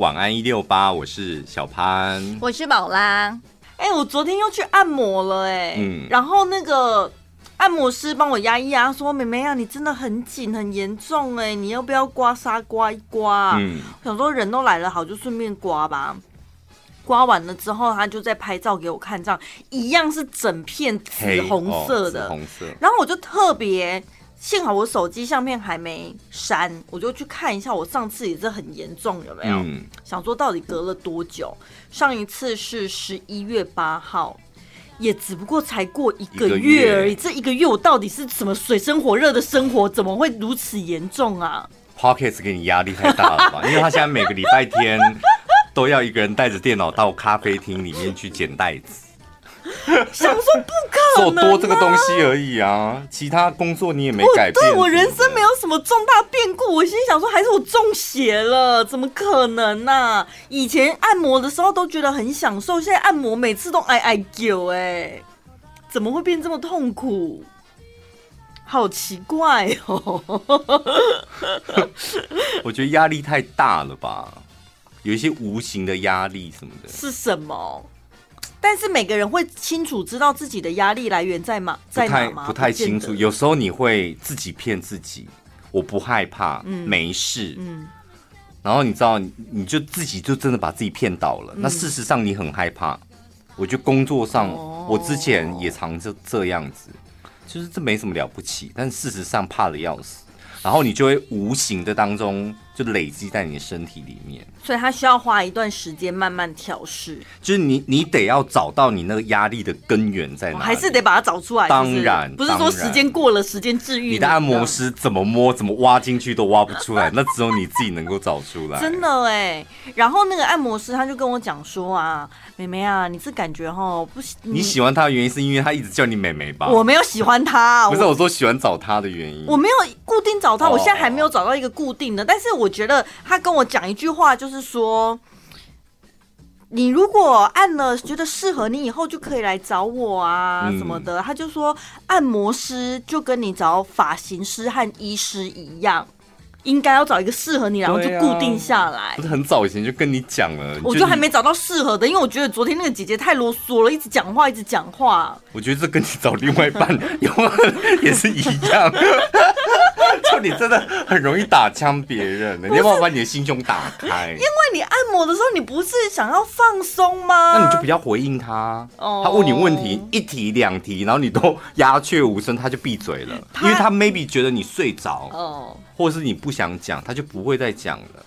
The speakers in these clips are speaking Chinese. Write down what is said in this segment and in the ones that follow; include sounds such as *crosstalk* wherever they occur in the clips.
晚安一六八，我是小潘，我是宝拉。哎、欸，我昨天又去按摩了、欸，哎，嗯，然后那个按摩师帮我压一压，说：“妹妹啊，你真的很紧，很严重、欸，哎，你要不要刮痧刮一刮？”嗯，想说人都来了，好，就顺便刮吧。刮完了之后，他就在拍照给我看，这样一样是整片紫红色的，红色。然后我就特别。幸好我手机相片还没删，我就去看一下。我上次也是很严重，有没有？嗯、想说到底隔了多久？上一次是十一月八号，也只不过才过一个月而已。这一个月我到底是什么水深火热的生活，怎么会如此严重啊？Podcast 给你压力太大了吧？因为他现在每个礼拜天都要一个人带着电脑到咖啡厅里面去捡袋子。*laughs* 想说不可能、啊、做多这个东西而已啊，其他工作你也没改变。对，我人生没有什么重大变故，我心里想说还是我中邪了，怎么可能呢、啊？以前按摩的时候都觉得很享受，现在按摩每次都哎哎叫哎，怎么会变这么痛苦？好奇怪哦！*laughs* 我觉得压力太大了吧，有一些无形的压力什么的。是什么？但是每个人会清楚知道自己的压力来源在吗？在哪吗？不太清楚。有时候你会自己骗自己，我不害怕，嗯、没事。嗯。然后你知道，你就自己就真的把自己骗倒了。嗯、那事实上你很害怕。我觉得工作上，哦、我之前也常这这样子，就是这没什么了不起。但事实上怕的要死，然后你就会无形的当中。就累积在你的身体里面，所以他需要花一段时间慢慢调试。就是你，你得要找到你那个压力的根源在哪里，还是得把它找出来。当然，不是说时间过了，时间治愈你。你的按摩师怎么摸，怎么挖进去都挖不出来，*laughs* 那只有你自己能够找出来。真的哎，然后那个按摩师他就跟我讲说啊，妹妹啊，你是感觉哈不喜你喜欢他的原因是因为他一直叫你妹妹吧？我没有喜欢他，不是我说喜欢找他的原因，我没有固定找他，我现在还没有找到一个固定的，但是我。我觉得他跟我讲一句话，就是说，你如果按了觉得适合你，以后就可以来找我啊什么的。他就说，按摩师就跟你找发型师和医师一样。应该要找一个适合你，然后就固定下来。啊、不是很早以前就跟你讲了，我就还没找到适合的，因为我觉得昨天那个姐姐太啰嗦了，一直讲话，一直讲话。我觉得这跟你找另外一半有 *laughs* 也是一样，就你真的很容易打枪别人，*laughs* 是你要不要把你的心胸打开？因为你按摩的时候，你不是想要放松吗？那你就不要回应他。哦，他问你问题一题两题，然后你都鸦雀无声，他就闭嘴了，因为他 maybe 觉得你睡着。哦。或者是你不想讲，他就不会再讲了。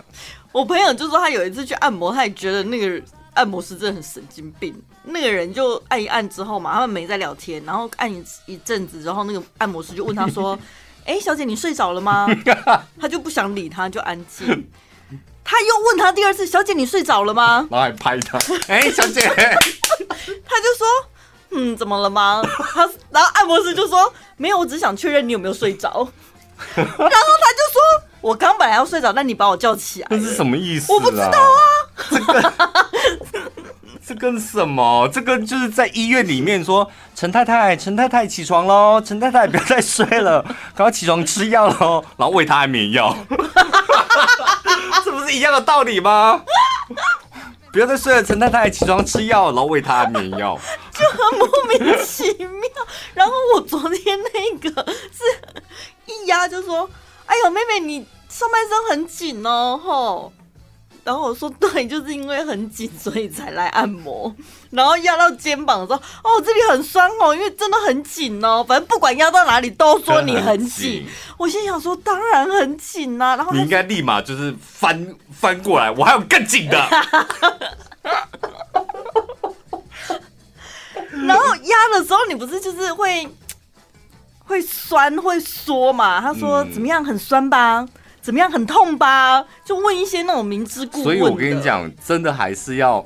我朋友就说他有一次去按摩，他也觉得那个按摩师真的很神经病。那个人就按一按之后嘛，他们没在聊天，然后按一一阵子之后，那个按摩师就问他说：“ *laughs* 哎、欸，小姐，你睡着了吗？” *laughs* 他就不想理他，就安静。他又问他第二次：“小姐，你睡着了吗？”然后还拍他：“ *laughs* 哎、欸，小姐。*laughs* ”他就说：“嗯，怎么了吗？”他然后按摩师就说：“没有，我只想确认你有没有睡着。”然后他就说：“我刚本来要睡着，但你把我叫起来。”这是什么意思？我不知道啊。这个这跟什么？这个就是在医院里面说：“陈太太，陈太太起床喽！*laughs* 陈太太不要再睡了，*laughs* 赶快起床吃药喽！”然后喂他安眠药，*laughs* 这不是一样的道理吗？不要再睡了，陈太太起床吃药，然后喂他安眠药，就很莫名其妙。然后我昨天那个是。一压就说：“哎呦，妹妹，你上半身很紧哦，吼。”然后我说：“ *laughs* 对，就是因为很紧，所以才来按摩。”然后压到肩膀的时候：“哦，这里很酸哦，因为真的很紧哦。反正不管压到哪里，都说你很紧。”我心想说：“当然很紧呐。”然后你应该立马就是翻翻过来，我还有更紧的。*laughs* 然后压的时候，你不是就是会。会酸会缩嘛？他说怎么样很酸吧？嗯、怎么样很痛吧？就问一些那种明知故问。所以我跟你讲，真的还是要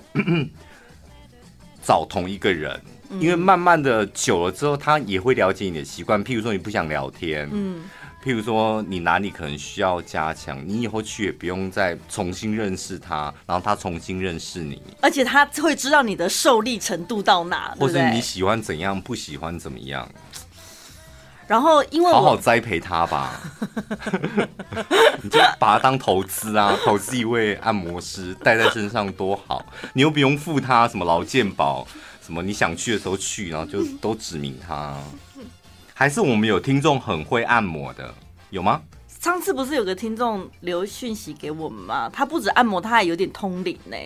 找同一个人，嗯、因为慢慢的久了之后，他也会了解你的习惯。譬如说你不想聊天，嗯，譬如说你哪里可能需要加强，你以后去也不用再重新认识他，然后他重新认识你，而且他会知道你的受力程度到哪，或者你喜欢怎样，不喜欢怎么样。然后因为我好好栽培他吧，*laughs* 你就把他当投资啊，*laughs* 投资一位按摩师带在身上多好，你又不用付他什么劳健保，什么你想去的时候去，然后就都指明他。还是我们有听众很会按摩的，有吗？上次不是有个听众留讯息给我们吗？他不止按摩，他还有点通灵呢。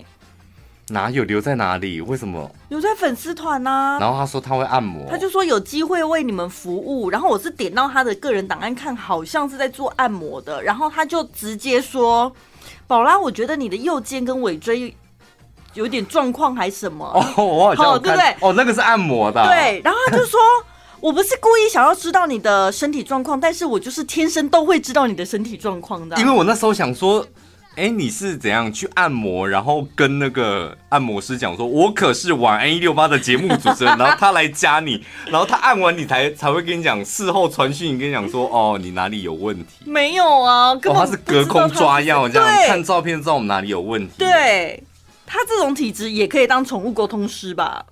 哪有留在哪里？为什么留在粉丝团呢？然后他说他会按摩，他就说有机会为你们服务。然后我是点到他的个人档案看，好像是在做按摩的。然后他就直接说：“宝拉，我觉得你的右肩跟尾椎有点状况，还什么？”哦，我对不对？哦，那个是按摩的。对。然后他就说：“我不是故意想要知道你的身体状况，但是我就是天生都会知道你的身体状况的。”因为我那时候想说。哎，你是怎样去按摩？然后跟那个按摩师讲说，我可是晚安一六八的节目主持人，然后他来加你，*laughs* 然后他按完你才才会跟你讲，事后传讯跟你讲说，哦，你哪里有问题？没有啊，根本哦，他是隔空抓药这样，看照片知道我们哪里有问题。对，他这种体质也可以当宠物沟通师吧？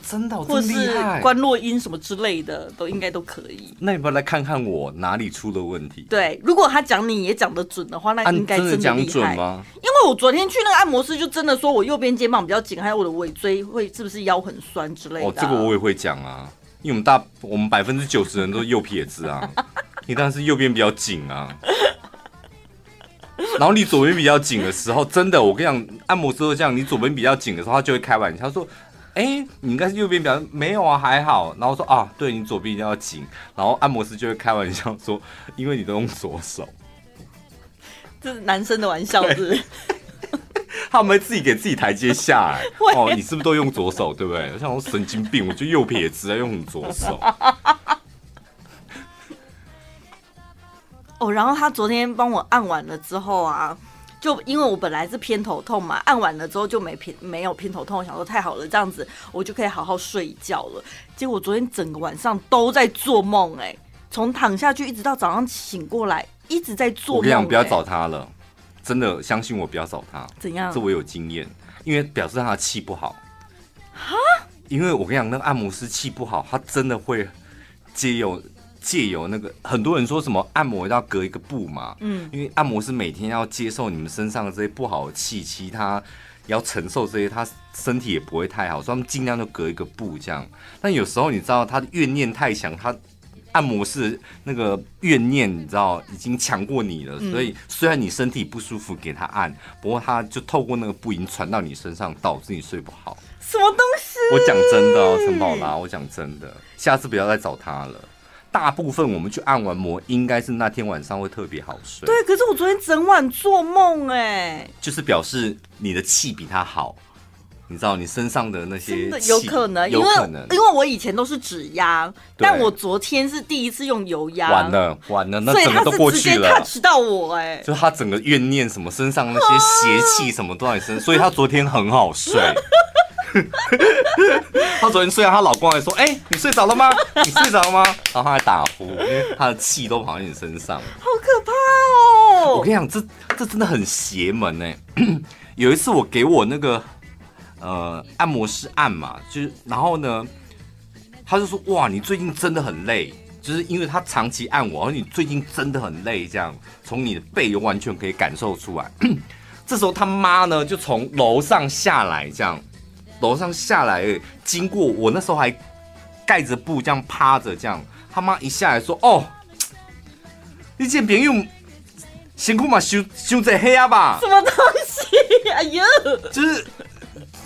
真的，或是关落音什么之类的，都应该都可以。那你不要来看看我哪里出了问题？对，如果他讲你也讲得准的话，那应该真的讲准吗？因为我昨天去那个按摩师，就真的说我右边肩膀比较紧，还有我的尾椎会是不是腰很酸之类的。哦，这个我也会讲啊，因为我们大我们百分之九十人都 *laughs* 是右撇子啊，你当然是右边比较紧啊。*laughs* 然后你左边比较紧的时候，真的，我跟你讲，按摩师都这样，你左边比较紧的时候，他就会开玩笑，他说。哎、欸，你应该是右边比较没有啊，还好。然后说啊，对你左边一定要紧。然后按摩师就会开玩笑说，因为你都用左手，这是男生的玩笑是，是？*laughs* 他们会自己给自己台阶下 *laughs* 来。哦，你是不是都用左手？对不对？像我神经病，我就右撇子要用左手。*laughs* 哦，然后他昨天帮我按完了之后啊。就因为我本来是偏头痛嘛，按完了之后就没偏没有偏头痛，我想说太好了，这样子我就可以好好睡一觉了。结果昨天整个晚上都在做梦，哎，从躺下去一直到早上醒过来，一直在做梦。我跟你讲，不要找他了，真的相信我，不要找他。怎样？这我有经验，因为表示他的气不好。哈？因为我跟你讲，那个按摩师气不好，他真的会借由。借由那个很多人说什么按摩要隔一个布嘛，嗯，因为按摩师每天要接受你们身上的这些不好的气，其他要承受这些，他身体也不会太好，所以他们尽量就隔一个布这样。但有时候你知道他的怨念太强，他按摩师那个怨念你知道已经强过你了，所以虽然你身体不舒服给他按，不过他就透过那个布已经传到你身上，导致你睡不好。什么东西？我讲真的哦，陈宝拉，我讲真的，下次不要再找他了。大部分我们去按完摩，应该是那天晚上会特别好睡。对，可是我昨天整晚做梦，哎，就是表示你的气比他好，你知道你身上的那些气有可能，有可能，因为我以前都是指压，但我昨天是第一次用油压，完了完了，那整个都过去了，他知道我，哎，就他整个怨念什么身上那些邪气什么都在身，所以他昨天很好睡。*laughs* *laughs* 她昨天睡啊，她老公还说：“哎、欸，你睡着了吗？*laughs* 你睡着了吗？”然后她还打呼，因为她的气都跑在你身上，好可怕哦！我跟你讲，这这真的很邪门呢。*clears throat* 有一次我给我那个呃按摩师按嘛，就是然后呢，他就说：“哇，你最近真的很累，就是因为他长期按我，而你最近真的很累，这样从你的背完全可以感受出来。*clears throat* ”这时候他妈呢就从楼上下来，这样。楼上下来，经过我那时候还盖着布这样趴着，这样他妈一下来说：“哦，你这朋友辛苦嘛，修修这黑啊吧？什么东西？哎呦，就是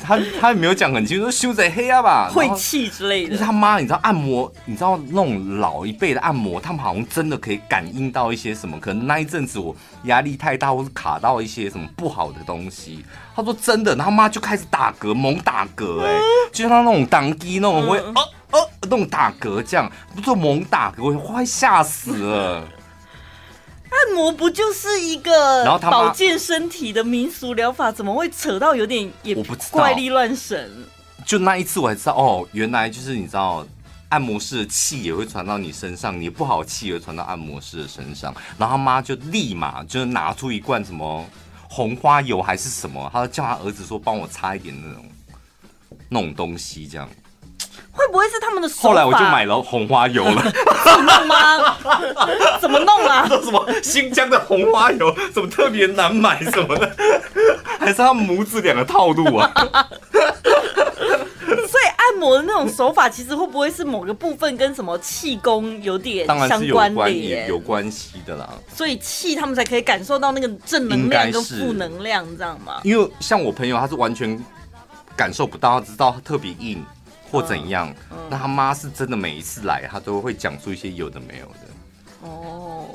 他他也没有讲很清楚，说修在黑啊吧，晦气之类的。就是他妈，你知道按摩，你知道那种老一辈的按摩，他们好像真的可以感应到一些什么？可能那一阵子我压力太大，或是卡到一些什么不好的东西。”他说真的，然后妈就开始打嗝，猛打嗝，哎，就像那种当机那种会，呃呃，那种打嗝这样，不做猛打嗝，我快吓死了。按摩不就是一个保健身体的民俗疗法，怎么会扯到有点也怪力乱神？就那一次我才知道，哦，原来就是你知道，按摩师的气也会传到你身上，你不好气也会传到按摩师的身上。然后他妈就立马就拿出一罐什么。红花油还是什么？他叫他儿子说帮我擦一点那种那种东西，这样会不会是他们的手法？后来我就买了红花油了。*laughs* 怎么弄吗？怎么弄啊？*laughs* 什么新疆的红花油，怎么特别难买什么的？还是他们母子两个套路啊？*laughs* 所以按摩的那种手法，其实会不会是某个部分跟什么气功有点相关联？有关系的啦。所以气他们才可以感受到那个正能量跟负能量，知道吗？因为像我朋友，他是完全感受不到，他知道他特别硬。或怎样？那他妈是真的每一次来，他都会讲出一些有的没有的。哦，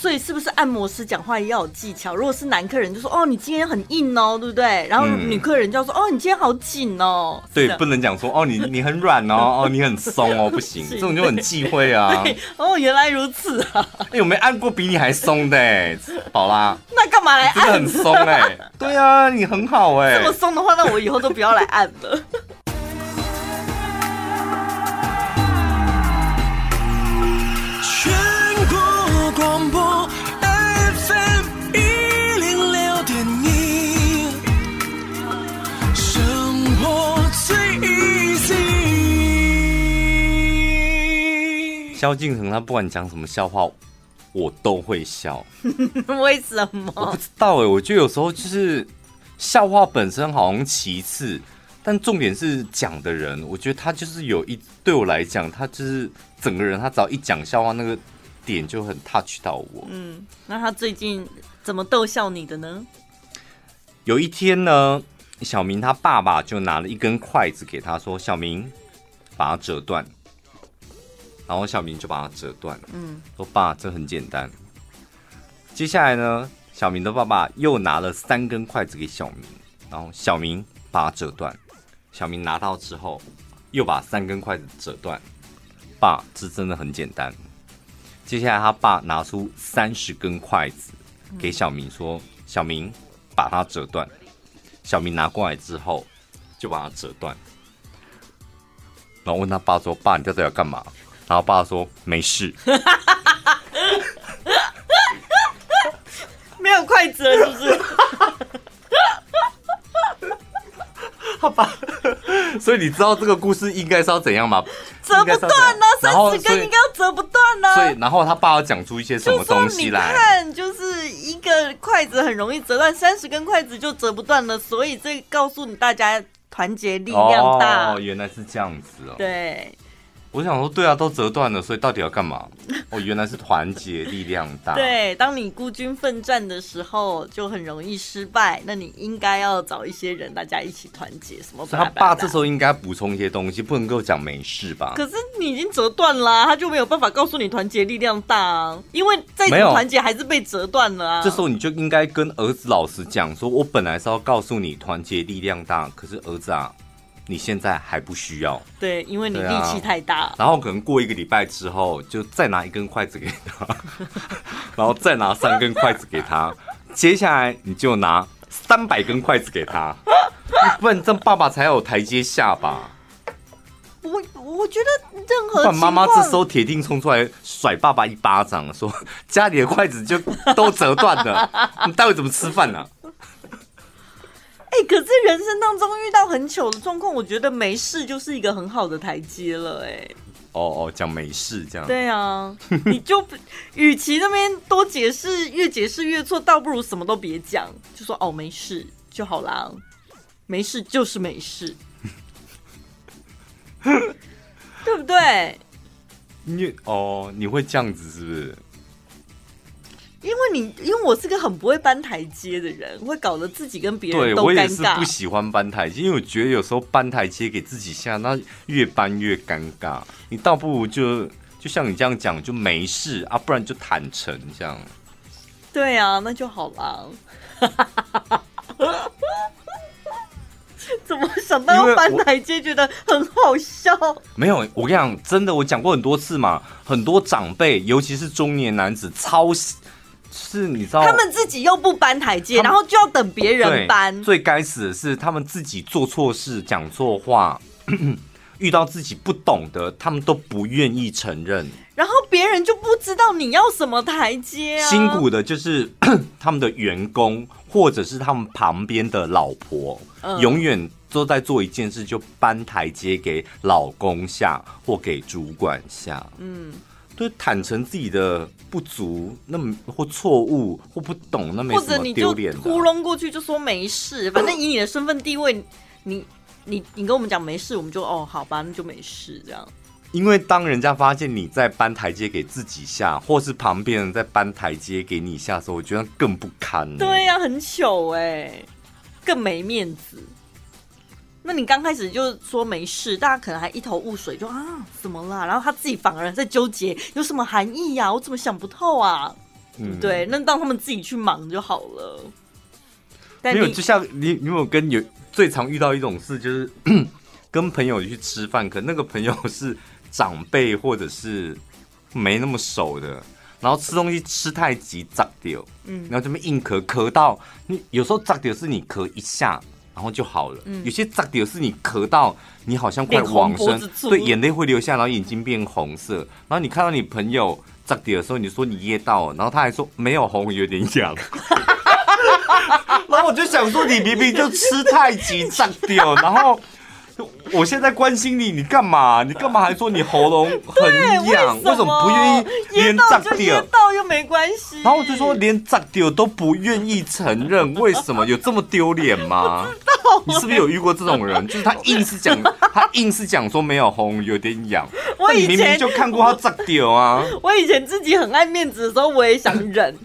所以是不是按摩师讲话也要有技巧？如果是男客人，就说：“哦，你今天很硬哦，对不对？”然后女客人就要说：“哦，你今天好紧哦。”对，不能讲说：“哦，你你很软哦，哦，你很松哦，不行。*laughs* ”这种就很忌讳啊。*laughs* 哦，原来如此啊！有没有按过比你还松的？宝拉，那干嘛来按？真的很松哎。对啊，你很好哎。这么松的话，那我以后都不要来按了。萧敬腾他不管讲什么笑话，我都会笑。*laughs* 为什么？我不知道哎，我觉得有时候就是笑话本身好像其次，但重点是讲的人。我觉得他就是有一对我来讲，他就是整个人，他只要一讲笑话，那个点就很 touch 到我。嗯，那他最近怎么逗笑你的呢？有一天呢，小明他爸爸就拿了一根筷子给他说：“小明，把它折断。”然后小明就把它折断了。嗯，说爸，这很简单。接下来呢，小明的爸爸又拿了三根筷子给小明，然后小明把它折断。小明拿到之后，又把三根筷子折断。爸，这真的很简单。接下来他爸拿出三十根筷子给小明，说：“小明，把它折断。”小明拿过来之后，就把它折断。然后问他爸说：“爸，你到底要干嘛？”然后爸说没事，没有筷子了，是不是？*laughs* 好吧，所以你知道这个故事应该是要怎样吗？折不断呢，三十根应该要折不断呢。所以，然后他爸要讲出一些什么东西来？你看，就是一个筷子很容易折断，三十根筷子就折不断了。所以这告诉你大家，团结力量大。哦，原来是这样子哦。对。我想说，对啊，都折断了，所以到底要干嘛？*laughs* 哦，原来是团结力量大。对，当你孤军奋战的时候，就很容易失败。那你应该要找一些人，大家一起团结。什么？所以他爸这时候应该补充一些东西，不能够讲没事吧？可是你已经折断了，他就没有办法告诉你团结力量大，因为再怎么团结还是被折断了啊。这时候你就应该跟儿子老实讲，说我本来是要告诉你团结力量大，可是儿子啊。你现在还不需要，对，因为你力气太大。啊。然后可能过一个礼拜之后，就再拿一根筷子给他，*laughs* 然后再拿三根筷子给他，接下来你就拿三百根筷子给他，不然这爸爸才有台阶下吧？我我觉得任何妈妈这时候铁定冲出来甩爸爸一巴掌，说家里的筷子就都折断了，你待会怎么吃饭呢？哎、欸，可是人生当中遇到很糗的状况，我觉得没事就是一个很好的台阶了。哎，哦哦，讲没事这样。对啊，你就与其那边多解释，越解释越错，倒不如什么都别讲，就说哦没事就好啦，没事就是没事，*laughs* 对不对？你哦，你会这样子是不是？因为你，因为我是个很不会搬台阶的人，会搞得自己跟别人都尴尬。对，我也是不喜欢搬台阶，因为我觉得有时候搬台阶给自己下，那越搬越尴尬。你倒不如就就像你这样讲，就没事啊，不然就坦诚这样。对啊，那就好了。*laughs* 怎么想到要搬台阶，觉得很好笑？没有，我跟你讲，真的，我讲过很多次嘛，很多长辈，尤其是中年男子，超喜。是，你知道他们自己又不搬台阶，然后就要等别人搬。最该死的是，他们自己做错事、讲错话，*clears throat* 遇到自己不懂的，他们都不愿意承认。然后别人就不知道你要什么台阶啊。辛苦的就是 *clears throat* 他们的员工，或者是他们旁边的老婆，嗯、永远都在做一件事，就搬台阶给老公下或给主管下。嗯，对，坦诚自己的不足，那么或错误或不懂，那没什么丢脸的。糊弄过去就说没事，反正以你的身份地位，你你你跟我们讲没事，我们就哦好吧，那就没事这样。因为当人家发现你在搬台阶给自己下，或是旁边人在搬台阶给你下的时候，我觉得更不堪。对呀、啊，很糗哎，更没面子。那你刚开始就说没事，大家可能还一头雾水，就啊怎么啦？然后他自己反而在纠结，有什么含义呀、啊？我怎么想不透啊？嗯，对，那让他们自己去忙就好了。但没有，就像你，你有没有跟有最常遇到一种事，就是 *clears throat* 跟朋友去吃饭，可那个朋友是。长辈或者是没那么熟的，然后吃东西吃太急，砸掉，嗯，然后这边硬咳咳到你，有时候砸掉是你咳一下，然后就好了，嗯，有些砸掉是你咳到你好像快往生，对，眼泪会流下，然后眼睛变红色，然后你看到你朋友砸掉的时候，你说你噎到了，然后他还说没有红，有点痒，*laughs* 然后我就想说你明明就吃太急炸 *laughs* 掉，然后。我现在关心你，你干嘛？你干嘛还说你喉咙 *laughs* 很痒？为，什么不愿意连炸掉？到又没关系。然后我就说连炸掉都不愿意承认，为什么有这么丢脸吗？你是不是有遇过这种人？就是他硬是讲，*laughs* 他硬是讲说没有红，有点痒。我以前明明就看过他炸掉啊。*laughs* 我以前自己很爱面子的时候，我也想忍，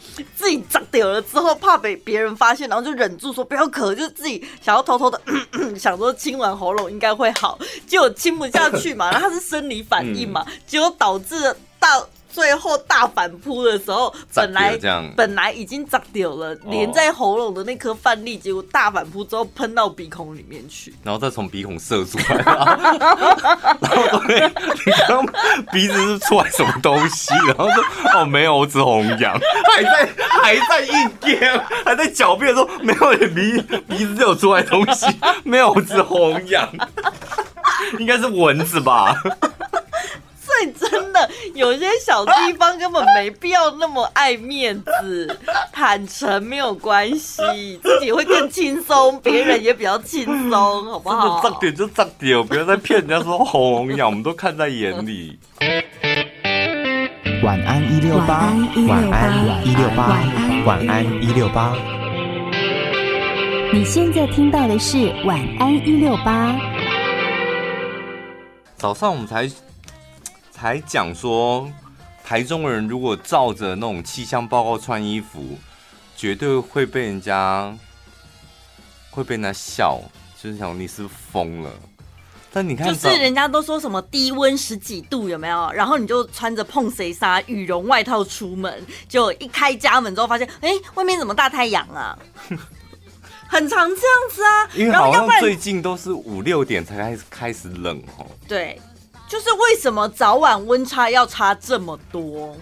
自己长掉了之后怕被别人发现，然后就忍住说不要咳，就自己想要偷偷的 *coughs* 想说亲完喉咙应该会好，结果亲不下去嘛，*laughs* 然后他是生理反应嘛，结果导致到。最后大反扑的时候，本来本来已经脏掉了，连在喉咙的那颗饭粒，结果大反扑之后喷到鼻孔里面去，然后再从鼻孔射出来，然后对，你刚鼻子是出来什么东西？然后说哦没有，我只红痒，还在还在硬颠，还在狡辩说没有，你鼻鼻子就有出来东西，没有，我只红痒，应该是蚊子吧。真的有些小地方根本没必要那么爱面子，坦诚没有关系，自己会更轻松，别人也比较轻松，好不好？真的，点就脏点，不要再骗人家说红痒，我们都看在眼里。晚安一六八，晚安一六八，晚安一六八。你现在听到的是晚安一六八。早上我们才。还讲说，台中人如果照着那种气象报告穿衣服，绝对会被人家会被人家笑，就是想你是疯了？但你看，就是人家都说什么低温十几度有没有？然后你就穿着碰谁纱羽绒外套出门，就一开家门之后发现，哎，外面怎么大太阳啊？*laughs* 很常这样子啊，因为好像最近都是五六点才开始开始冷哦。对。就是为什么早晚温差要差这么多？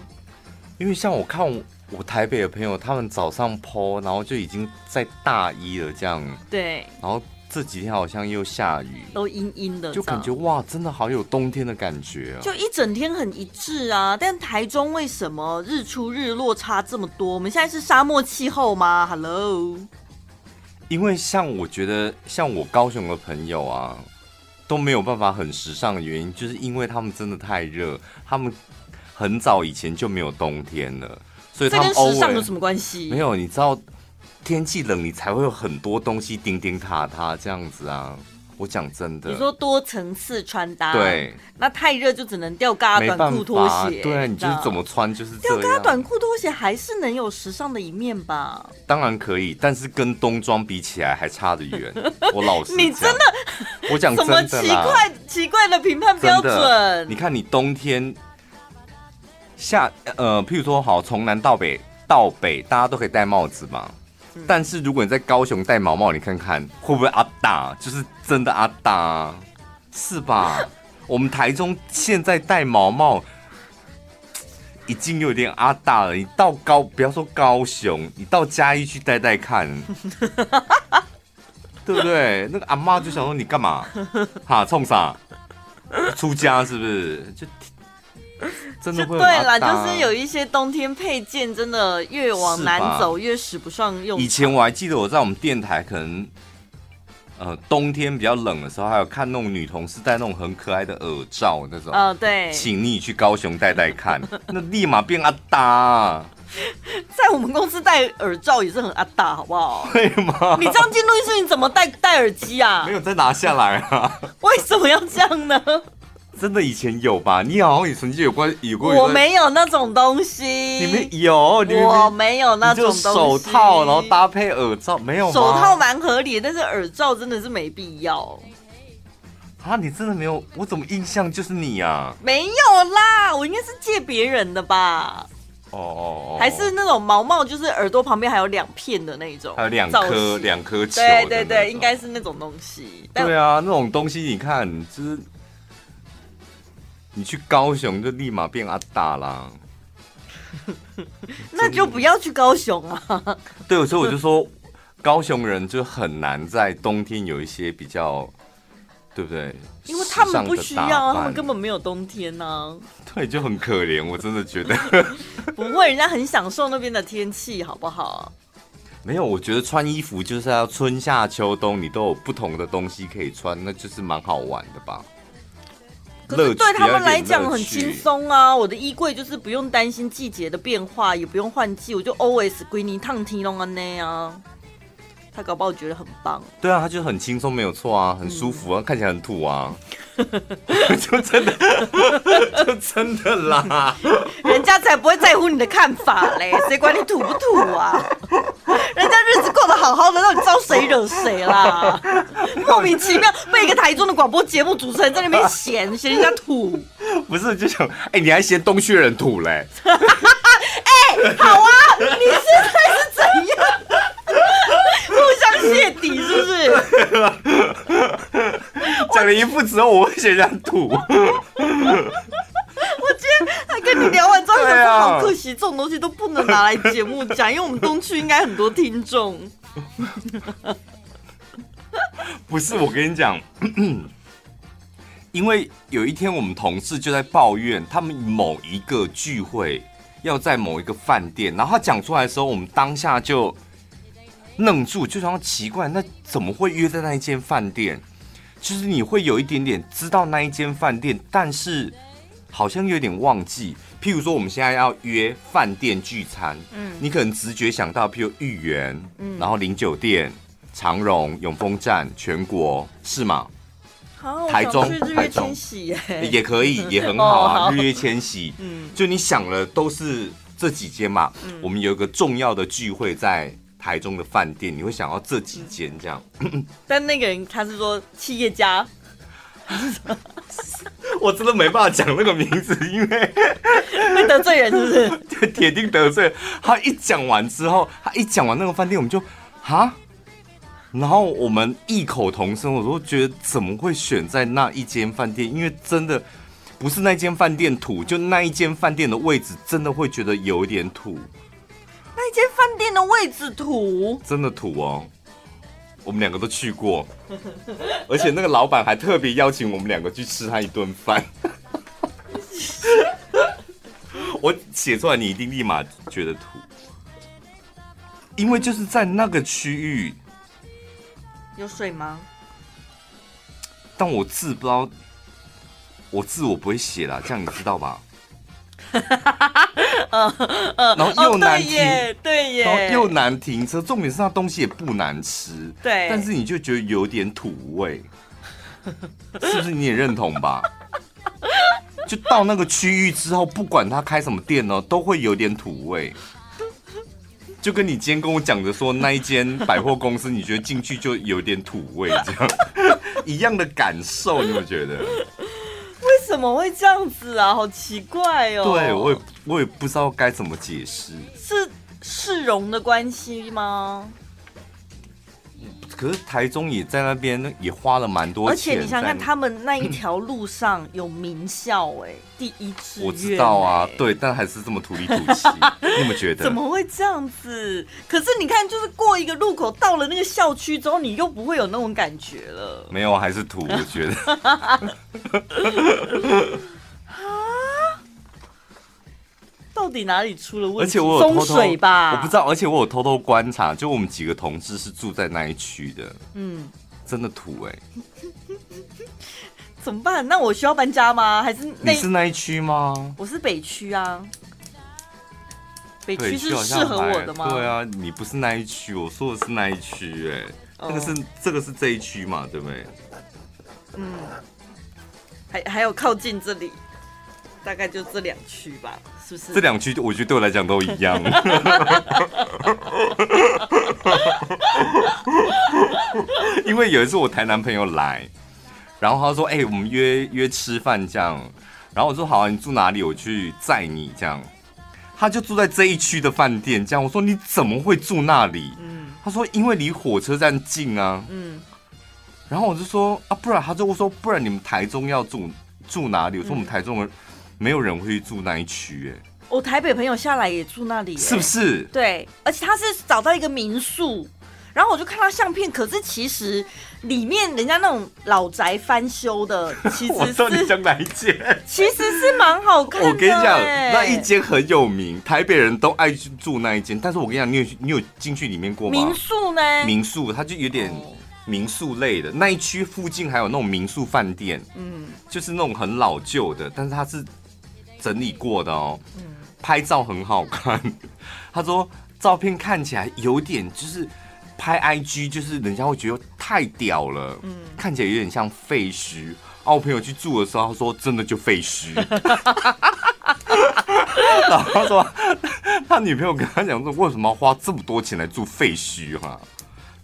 因为像我看我，我台北的朋友，他们早上 po，然后就已经在大一了，这样。对。然后这几天好像又下雨，都阴阴的，就感觉哇，真的好有冬天的感觉啊！就一整天很一致啊。但台中为什么日出日落差这么多？我们现在是沙漠气候吗？Hello。因为像我觉得，像我高雄的朋友啊。都没有办法很时尚的原因，就是因为他们真的太热，他们很早以前就没有冬天了，所以他们时尚有什么关系？没有，你知道天气冷，你才会有很多东西叮叮塔塔这样子啊。我讲真的，你说多层次穿搭，对，那太热就只能吊嘎短裤拖鞋，对，你就是怎么穿就是。吊嘎短裤拖鞋还是能有时尚的一面吧？当然可以，但是跟冬装比起来还差得远。*laughs* 我老实，你真的，我讲真的，什么奇怪奇怪的评判标准？你看你冬天夏呃，譬如说好，从南到北到北，大家都可以戴帽子嘛。但是如果你在高雄戴毛毛，你看看会不会阿大？就是真的阿大，是吧？*laughs* 我们台中现在戴毛毛已经有点阿大了。你到高，不要说高雄，你到嘉义去戴戴看，*laughs* 对不对？那个阿妈就想说你干嘛？哈，冲啥？出家是不是？就 *laughs* 真的会对啦，就是有一些冬天配件，真的越往南走越使不上用。以前我还记得我在我们电台，可能呃冬天比较冷的时候，还有看那种女同事戴那种很可爱的耳罩那种。哦，对，请你去高雄戴戴看，*laughs* 那立马变阿达啊。在我们公司戴耳罩也是很阿大，好不好？*laughs* 会吗？你这样进录音室，你怎么戴戴耳机啊？没有再拿下来啊？为什么要这样呢？真的以前有吧？你好像也曾经有过有过。我没有那种东西。你们有？你们我没有那种东西。手套，然后搭配耳罩，没有吗？手套蛮合理的，但是耳罩真的是没必要。啊，你真的没有？我怎么印象就是你啊？没有啦，我应该是借别人的吧？哦哦哦，还是那种毛毛，就是耳朵旁边还有两片的那种，还有两颗两颗球。对对对，应该是那种东西。对啊，那种东西你看，就是。你去高雄就立马变阿大啦，*laughs* 那就不要去高雄啊。对，所以我就说，高雄人就很难在冬天有一些比较，对不对？因为他们不需要，他们根本没有冬天呢、啊。*laughs* 对，就很可怜，我真的觉得。*laughs* 不会，人家很享受那边的天气，好不好？没有，我觉得穿衣服就是要春夏秋冬，你都有不同的东西可以穿，那就是蛮好玩的吧。可是对他们来讲很轻松啊！我的衣柜就是不用担心季节的变化，也不用换季，我就 always 归你烫 T 龙啊那样。他搞不好觉得很棒。对啊，他就很轻松，没有错啊，很舒服啊，嗯、看起来很土啊。*laughs* *laughs* 就真的，*laughs* 就真的啦。人家才不会在乎你的看法嘞，谁管你土不土啊？人家日子过得好好的，到底招谁惹谁啦？莫名其妙被一个台中的广播节目主持人在那边嫌嫌人家土，不是就想哎、欸，你还嫌东区人土嘞？哎、欸，好啊，你现在是怎样？互相泄底是不是？*laughs* 讲了一副之后，我会嫌人家土。*laughs* 我今天还跟你聊完之后，好可惜，这种东西都不能拿来节目讲，因为我们东区应该很多听众。*laughs* 不是，我跟你讲，因为有一天我们同事就在抱怨，他们某一个聚会要在某一个饭店，然后他讲出来的时候，我们当下就愣住，就想奇怪，那怎么会约在那一间饭店？就是你会有一点点知道那一间饭店，但是。好像有点忘记，譬如说我们现在要约饭店聚餐，嗯，你可能直觉想到，譬如豫园，嗯，然后零酒店、长荣、永丰站、全国，是吗？好，台中，台中。也可以，也很好啊，哦、*laughs* 日月千禧，嗯，就你想了都是这几间嘛，嗯，我们有一个重要的聚会在台中的饭店，你会想到这几间这样，嗯、*laughs* 但那个人他是说企业家。*laughs* 我真的没办法讲那个名字，因为 *laughs* 会得罪人，是不是？铁定得罪。他一讲完之后，他一讲完那个饭店，我们就哈，然后我们异口同声，我都觉得怎么会选在那一间饭店？因为真的不是那间饭店土，就那一间饭店的位置，真的会觉得有点土。那间饭店的位置土，真的土哦。我们两个都去过，*laughs* 而且那个老板还特别邀请我们两个去吃他一顿饭。*laughs* 我写出来，你一定立马觉得土，因为就是在那个区域有水吗？但我字不知道，我字我不会写了，这样你知道吧？*laughs* 然后又难停，对耶，然后又难停车。重点是它东西也不难吃，对，但是你就觉得有点土味，*laughs* 是不是？你也认同吧？就到那个区域之后，不管他开什么店呢，都会有点土味。就跟你今天跟我讲的说，那一间百货公司，你觉得进去就有点土味，这样 *laughs* 一样的感受，你有没有觉得？怎么会这样子啊？好奇怪哦！对，我也我也不知道该怎么解释。是市容的关系吗？可是台中也在那边，也花了蛮多钱。而且你想想看，他们那一条路上有名校哎、欸，第一志愿、欸。我知道啊，对，但还是这么土里土气，*laughs* 你有没有觉得？怎么会这样子？可是你看，就是过一个路口，到了那个校区之后，你又不会有那种感觉了。没有，还是土，我觉得。*laughs* 底哪里出了问题？而且我有偷偷风水吧，我不知道。而且我有偷偷观察，就我们几个同事是住在那一区的，嗯，真的土哎、欸，*laughs* 怎么办？那我需要搬家吗？还是你是那一区吗？我是北区啊，北区是适合我的吗？对啊，你不是那一区，我说的是那一区哎，这、oh. 个是这个是这一区嘛，对不对？嗯，还还有靠近这里。大概就这两区吧，是不是？这两区我觉得对我来讲都一样。*laughs* 因为有一次我台南朋友来，然后他说：“哎、欸，我们约约吃饭这样。”然后我说：“好啊，你住哪里？我去载你这样。”他就住在这一区的饭店这样。我说：“你怎么会住那里？”嗯，他说：“因为离火车站近啊。”嗯，然后我就说：“啊，不然他就我说不然你们台中要住住哪里？”我说：“我们台中人。”没有人会去住那一区哎，我台北朋友下来也住那里，是不是？对，而且他是找到一个民宿，然后我就看他相片，可是其实里面人家那种老宅翻修的，其实是 *laughs* 我知道你讲哪一间，其实是蛮好看的。我跟你讲，那一间很有名，台北人都爱去住那一间。但是我跟你讲，你有你有进去里面过吗？民宿呢？民宿它就有点民宿类的，那一区附近还有那种民宿饭店，嗯，就是那种很老旧的，但是它是。整理过的哦，拍照很好看。*laughs* 他说照片看起来有点就是拍 IG，就是人家会觉得太屌了，嗯，看起来有点像废墟。啊，我朋友去住的时候，他说真的就废墟。*laughs* 然后他说他女朋友跟他讲说，为什么要花这么多钱来住废墟哈？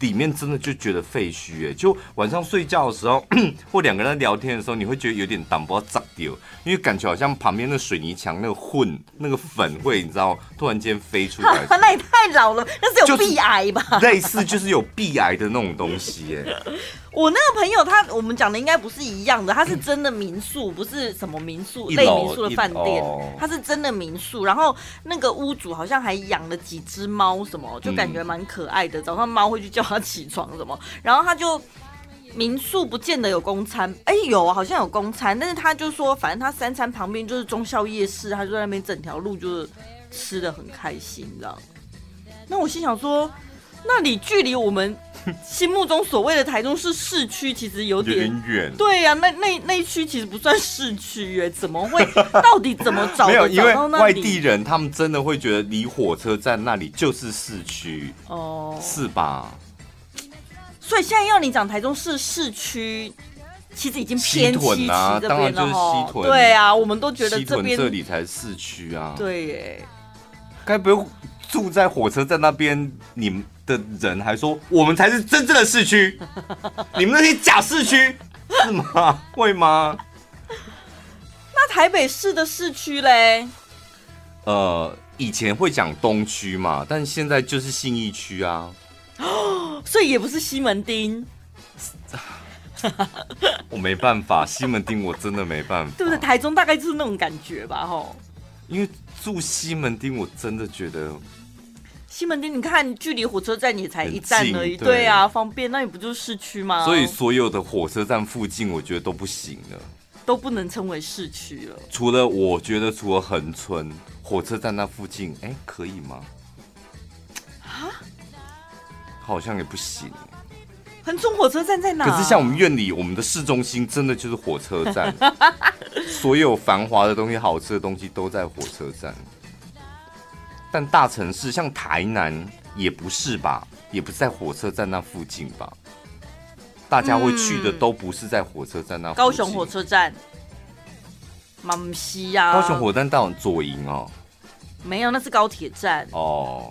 里面真的就觉得废墟哎，就晚上睡觉的时候，*coughs* 或两个人聊天的时候，你会觉得有点挡不到脏掉，因为感觉好像旁边那水泥墙那个混那个粉会，你知道，突然间飞出来。*laughs* 那也太老了，那是有壁癌吧？类似就是有壁癌的那种东西哎。我那个朋友他，我们讲的应该不是一样的，他是真的民宿，不是什么民宿类民宿的饭店，他是真的民宿。然后那个屋主好像还养了几只猫，什么就感觉蛮可爱的。早上猫会去叫他起床什么，然后他就民宿不见得有公餐，哎，有啊，好像有公餐，但是他就说，反正他三餐旁边就是中孝夜市，他就在那边整条路就是吃的很开心，你知道？那我心想说，那里距离我们。心目中所谓的台中市市区，其实有点远。对呀、啊，那那那一区其实不算市区耶，怎么会？*laughs* 到底怎么找？没有，因为外地人他们真的会觉得离火车站那里就是市区哦，是吧？所以现在要你讲台中市市区，其实已经偏西屯啊，当然就是西屯。对啊，我们都觉得这边这里才是市区啊。对耶，该不会住在火车站那边？你们？的人还说我们才是真正的市区，*laughs* 你们那些假市区是吗？会吗？那台北市的市区嘞？呃，以前会讲东区嘛，但现在就是信义区啊。哦，*gasps* 所以也不是西门町。*laughs* 我没办法，西门町我真的没办法。对不对？台中大概就是那种感觉吧，吼。因为住西门町，我真的觉得。西门町，你看距离火车站也才一站而已，对，啊，方便，那你不就是市区吗？所以所有的火车站附近，我觉得都不行了，都不能称为市区了。除了我觉得，除了横村火车站那附近，哎、欸，可以吗？啊？好像也不行。横村火车站在哪？可是像我们院里，我们的市中心真的就是火车站，*laughs* 所有繁华的东西、好吃的东西都在火车站。但大城市像台南也不是吧，也不是在火车站那附近吧？大家会去的都不是在火车站那附近。高雄火车站，马西呀。高雄火车站到左营哦，没有，那是高铁站哦。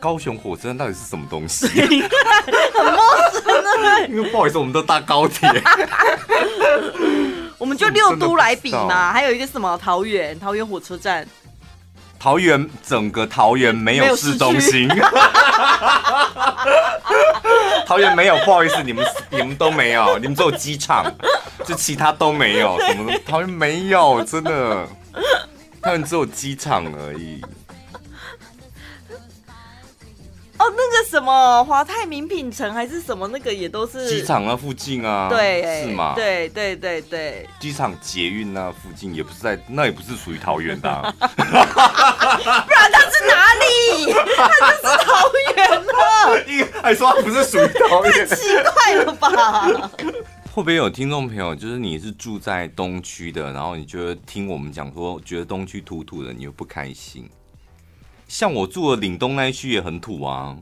高雄火车站到底是什么东西？*laughs* 很陌生的。因为不好意思，我们都搭高铁，*laughs* 我们就六都来比嘛。还有一个什么桃园，桃园火车站。桃园整个桃园没有市中心，*laughs* 桃园没有，不好意思，你们你们都没有，你们只有机场，就其他都没有，什么桃园没有，真的，桃园只有机场而已。哦，那个什么华泰名品城还是什么，那个也都是机场那附近啊，对，是吗？对对对对，机场捷运那附近也不是在，那也不是属于桃园的，啊，*laughs* 不然它是哪里？它就是桃园的，*laughs* 还说它不是属于桃园，太奇怪了吧？会不会有听众朋友，就是你是住在东区的，然后你觉得听我们讲说，觉得东区土土的，你又不开心？像我住的岭东那一区也很土啊，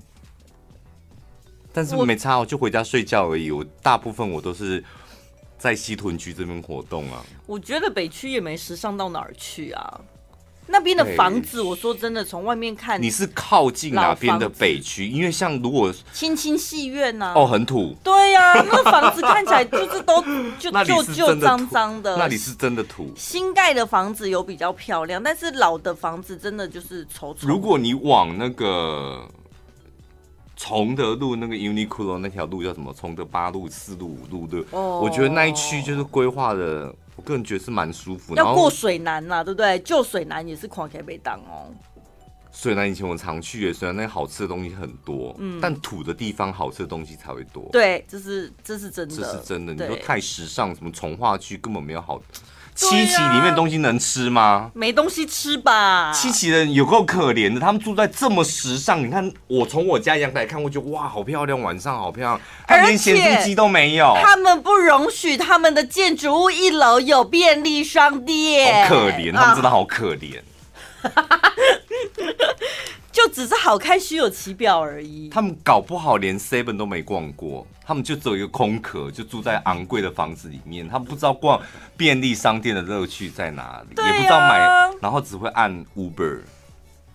但是没差，我就回家睡觉而已。我大部分我都是在西屯区这边活动啊。我觉得北区也没时尚到哪儿去啊。那边的房子，我说真的，从外面看，你是靠近哪边的北区？因为像如果青青戏院呐，哦，很土。对呀、啊，那房子看起来就是都就 *laughs* 旧旧脏脏的。那里是真的土。新盖的房子有比较漂亮，但是老的房子真的就是丑丑。如果你往那个崇德路那个 Uniqlo 那条路叫什么？崇德八路、四路、五路的，哦，我觉得那一区就是规划的。我个人觉得是蛮舒服，要过水南呐，对不对？旧水南也是看起来没当哦。水南以前我常去耶，虽然那好吃的东西很多，嗯，但土的地方好吃的东西才会多。对，这是这是真的，这是真的。你说太时尚，什么从化区根本没有好。七期里面东西能吃吗？没东西吃吧。七期人有够可怜的，他们住在这么时尚。你看，我从我家阳台看过去，哇，好漂亮，晚上好漂亮，他连咸酥鸡都没有。他们不容许他们的建筑物一楼有便利商店。好可怜，他们真的好可怜。啊就只是好看虚有其表而已。他们搞不好连 Seven 都没逛过，他们就只有一个空壳，就住在昂贵的房子里面。他们不知道逛便利商店的乐趣在哪里，啊，也不知道买，然后只会按 Uber。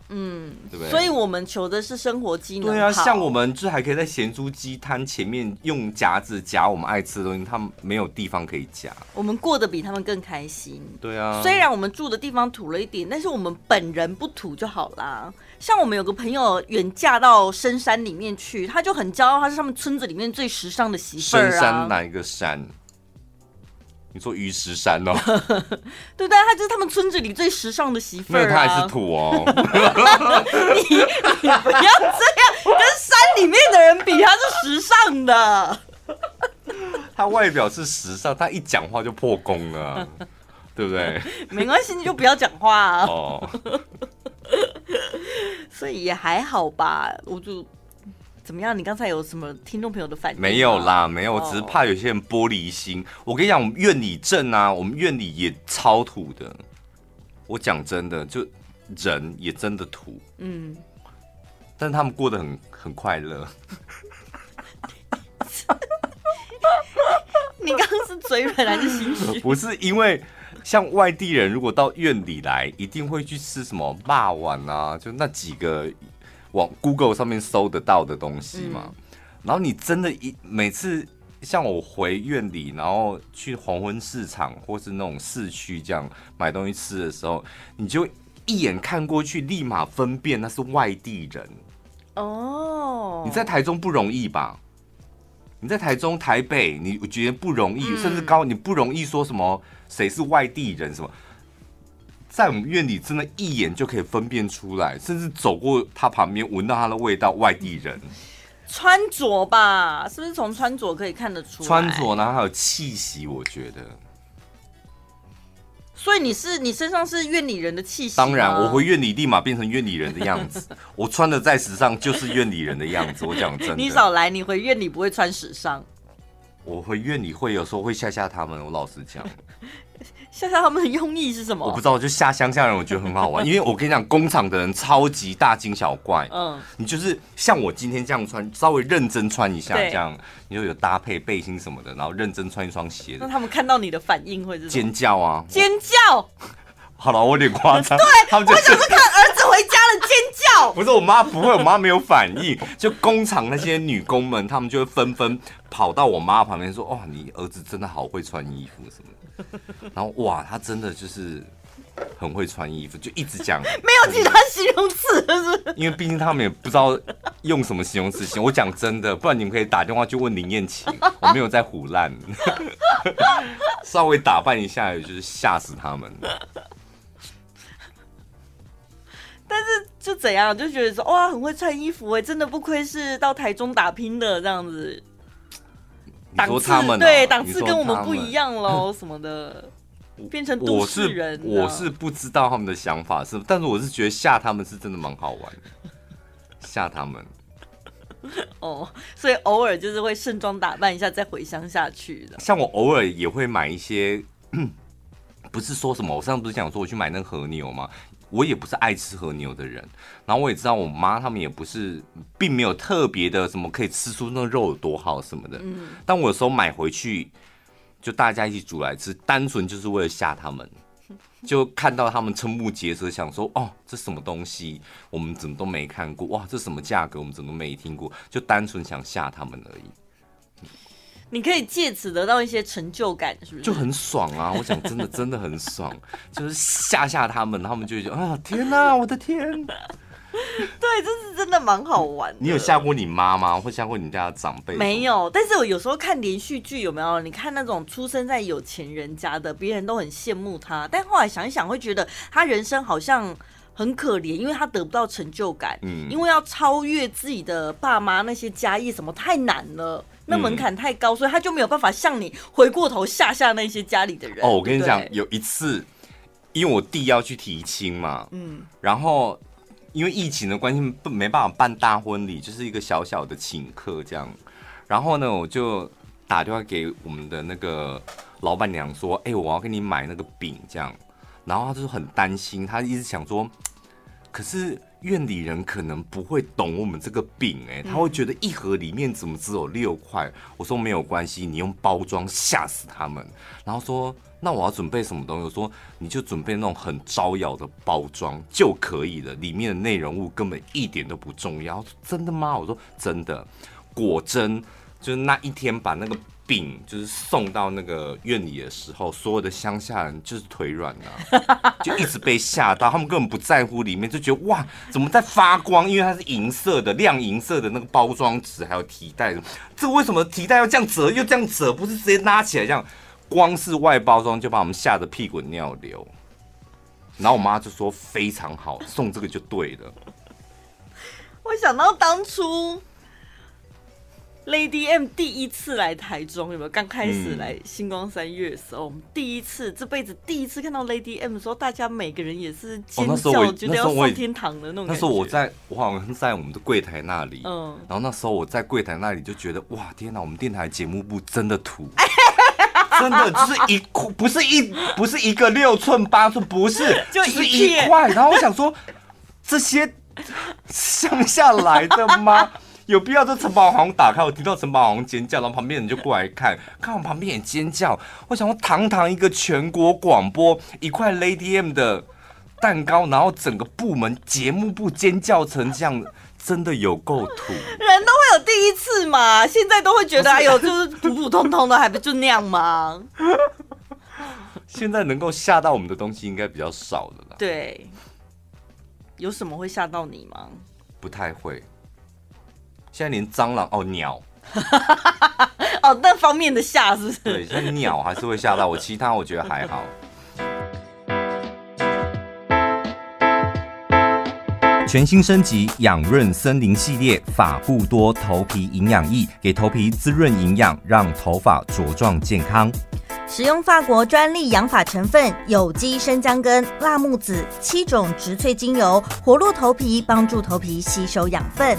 嗯，对不对？所以我们求的是生活机能。对啊，像我们就还可以在咸猪鸡摊前面用夹子夹我们爱吃的东西，他们没有地方可以夹。我们过得比他们更开心。对啊，虽然我们住的地方土了一点，但是我们本人不土就好啦。像我们有个朋友远嫁到深山里面去，他就很骄傲，他是他们村子里面最时尚的媳妇儿啊。深山哪一个山？你说鱼石山哦，对 *laughs* 不对？他就是他们村子里最时尚的媳妇儿啊。他还是土哦。*laughs* 你你不要这样，跟山里面的人比，他是时尚的。他外表是时尚，他一讲话就破功了，对不对？*laughs* 没关系，你就不要讲话啊。哦。*laughs* 所以也还好吧，我就。怎么样？你刚才有什么听众朋友的反应？没有啦，没有，我只是怕有些人玻璃心。Oh. 我跟你讲，我们院里正啊，我们院里也超土的。我讲真的，就人也真的土。嗯，但是他们过得很很快乐。*laughs* 你刚刚是嘴软还是心虚？不是，因为像外地人如果到院里来，一定会去吃什么霸碗啊，就那几个。往 Google 上面搜得到的东西嘛，嗯、然后你真的一，一每次像我回院里，然后去黄昏市场或是那种市区这样买东西吃的时候，你就一眼看过去，立马分辨那是外地人。哦，你在台中不容易吧？你在台中、台北，你觉得不容易，嗯、甚至高，你不容易说什么谁是外地人什么。在我们院里，真的一眼就可以分辨出来，甚至走过他旁边，闻到他的味道，外地人。穿着吧，是不是从穿着可以看得出来？穿着呢，还有气息，我觉得。所以你是你身上是院里人的气息？当然，我回院里立马变成院里人的样子。*laughs* 我穿的再时尚，就是院里人的样子。我讲真的。你少来，你回院里不会穿时尚。我回院里会有时候会吓吓他们，我老实讲。吓吓他们的用意是什么？我不知道，就下乡下人，我觉得很好玩。*laughs* 因为我跟你讲，工厂的人超级大惊小怪。嗯，你就是像我今天这样穿，稍微认真穿一下，这样你就有搭配背心什么的，然后认真穿一双鞋。那他们看到你的反应会是尖叫啊？尖叫！好了，我有点夸张。对，他们就我想说看儿子回家了，尖叫。*laughs* 不是我妈不会，我妈没有反应。就工厂那些女工们，她们就会纷纷跑到我妈旁边说：“哇，你儿子真的好会穿衣服什么的。”然后哇，他真的就是很会穿衣服，就一直讲没有其他形容词，是不是？因为毕竟他们也不知道用什么形容词形容。我讲真的，不然你们可以打电话去问林燕琴，我没有在唬烂，*laughs* 稍微打扮一下，也就是吓死他们。*laughs* 但是就怎样，就觉得说哇，很会穿衣服哎，真的不愧是到台中打拼的这样子。档次对档次跟我们不一样喽，*laughs* 什么的，变成都市人我。我是不知道他们的想法是，但是我是觉得吓他们是真的蛮好玩的，吓他们。*laughs* 哦，所以偶尔就是会盛装打扮一下再回乡下去的。像我偶尔也会买一些，*clears throat* 不是说什么，我上次不是讲说我去买那个和牛吗？我也不是爱吃和牛的人，然后我也知道我妈他们也不是，并没有特别的什么可以吃出那肉有多好什么的。嗯，但我有时候买回去，就大家一起煮来吃，单纯就是为了吓他们，就看到他们瞠目结舌，想说哦，这什么东西，我们怎么都没看过，哇，这什么价格，我们怎么都没听过，就单纯想吓他们而已。你可以借此得到一些成就感，是不是？就很爽啊！我讲真的，真的很爽，*laughs* 就是吓吓他们，他们就会觉得啊，天哪，我的天！*laughs* 对，这是真的蛮好玩的。你有吓过你妈吗？或吓过你家的长辈？没有，但是我有时候看连续剧，有没有？你看那种出生在有钱人家的，别人都很羡慕他，但后来想一想，会觉得他人生好像很可怜，因为他得不到成就感，嗯，因为要超越自己的爸妈那些家业什么太难了。那门槛太高，所以他就没有办法向你回过头吓吓那些家里的人。哦，我跟你讲，有一次，因为我弟要去提亲嘛，嗯，然后因为疫情的关系，不没办法办大婚礼，就是一个小小的请客这样。然后呢，我就打电话给我们的那个老板娘说：“哎，我要给你买那个饼这样。”然后他就很担心，他一直想说，可是。院里人可能不会懂我们这个饼，哎，他会觉得一盒里面怎么只有六块？我说没有关系，你用包装吓死他们。然后说那我要准备什么东西？我说你就准备那种很招摇的包装就可以了，里面的内容物根本一点都不重要。真的吗？我说真的，果真就是那一天把那个。饼就是送到那个院里的时候，所有的乡下人就是腿软了，*laughs* 就一直被吓到，他们根本不在乎里面，就觉得哇，怎么在发光？因为它是银色的，亮银色的那个包装纸，还有提袋，这为什么提袋要这样折，又这样折，不是直接拉起来这样？光是外包装就把我们吓得屁滚尿流。然后我妈就说非常好，送这个就对了。*laughs* 我想到当初。Lady M 第一次来台中，有没有？刚开始来星光三月的时候，我们、嗯、第一次这辈子第一次看到 Lady M 的时候，大家每个人也是尖叫，哦、觉得要上天堂的那种。那时候我在，我好像在我们的柜台那里，嗯，然后那时候我在柜台那里就觉得，哇，天哪，我们电台节目部真的土，真的就是一块，*laughs* 不是一，不是一个六寸八寸，不是，*laughs* 就，就是一块。然后我想说，这些乡下来的吗？有必要这城堡好像打开，我听到城堡好像尖叫，然后旁边人就过来看，看我旁边也尖叫。我想说，堂堂一个全国广播，一块 Lady M 的蛋糕，然后整个部门节目部尖叫成这样，真的有够土。人都会有第一次嘛，现在都会觉得哎呦，就是普普通通的，还不就那样吗？*laughs* 现在能够吓到我们的东西应该比较少的了。对，有什么会吓到你吗？不太会。现在连蟑螂哦鸟，*laughs* 哦那方面的吓是不是？对，像鸟还是会吓到我，其他我觉得还好。全新升级养润森林系列发布多头皮营养液，给头皮滋润营养，让头发茁壮健康。使用法国专利养发成分有机生姜根、辣木籽七种植萃精油，活络头皮，帮助头皮吸收养分。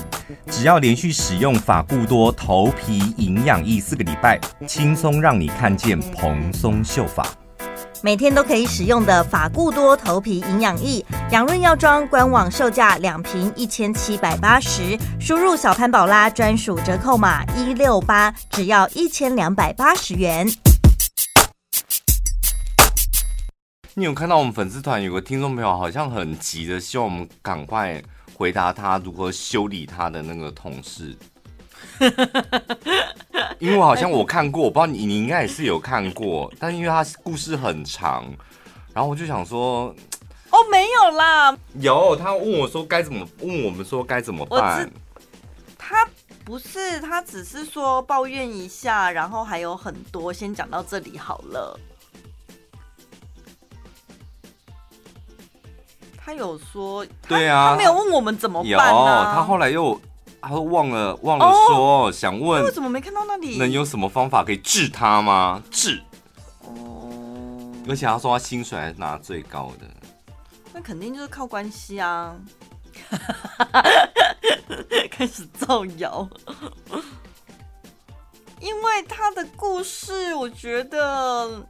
只要连续使用法固多头皮营养液四个礼拜，轻松让你看见蓬松秀发。每天都可以使用的法固多头皮营养液，养润药妆官网售价两瓶一千七百八十，输入小潘宝拉专属折扣码一六八，只要一千两百八十元。你有看到我们粉丝团有个听众朋友好像很急的，希望我们赶快回答他如何修理他的那个同事。因为好像我看过，我不知道你你应该也是有看过，但因为他故事很长，然后我就想说，哦，没有啦，有他问我说该怎么问我们说该怎么办？他不是，他只是说抱怨一下，然后还有很多，先讲到这里好了。他有说，对啊，他没有问我们怎么办有，啊，他后来又他说忘了忘了说，想问为什么没看到那里？能有什么方法可以治他吗？治。哦，而且他说他薪水还是拿最高的，那肯定就是靠关系啊。*laughs* 开始造谣，因为他的故事，我觉得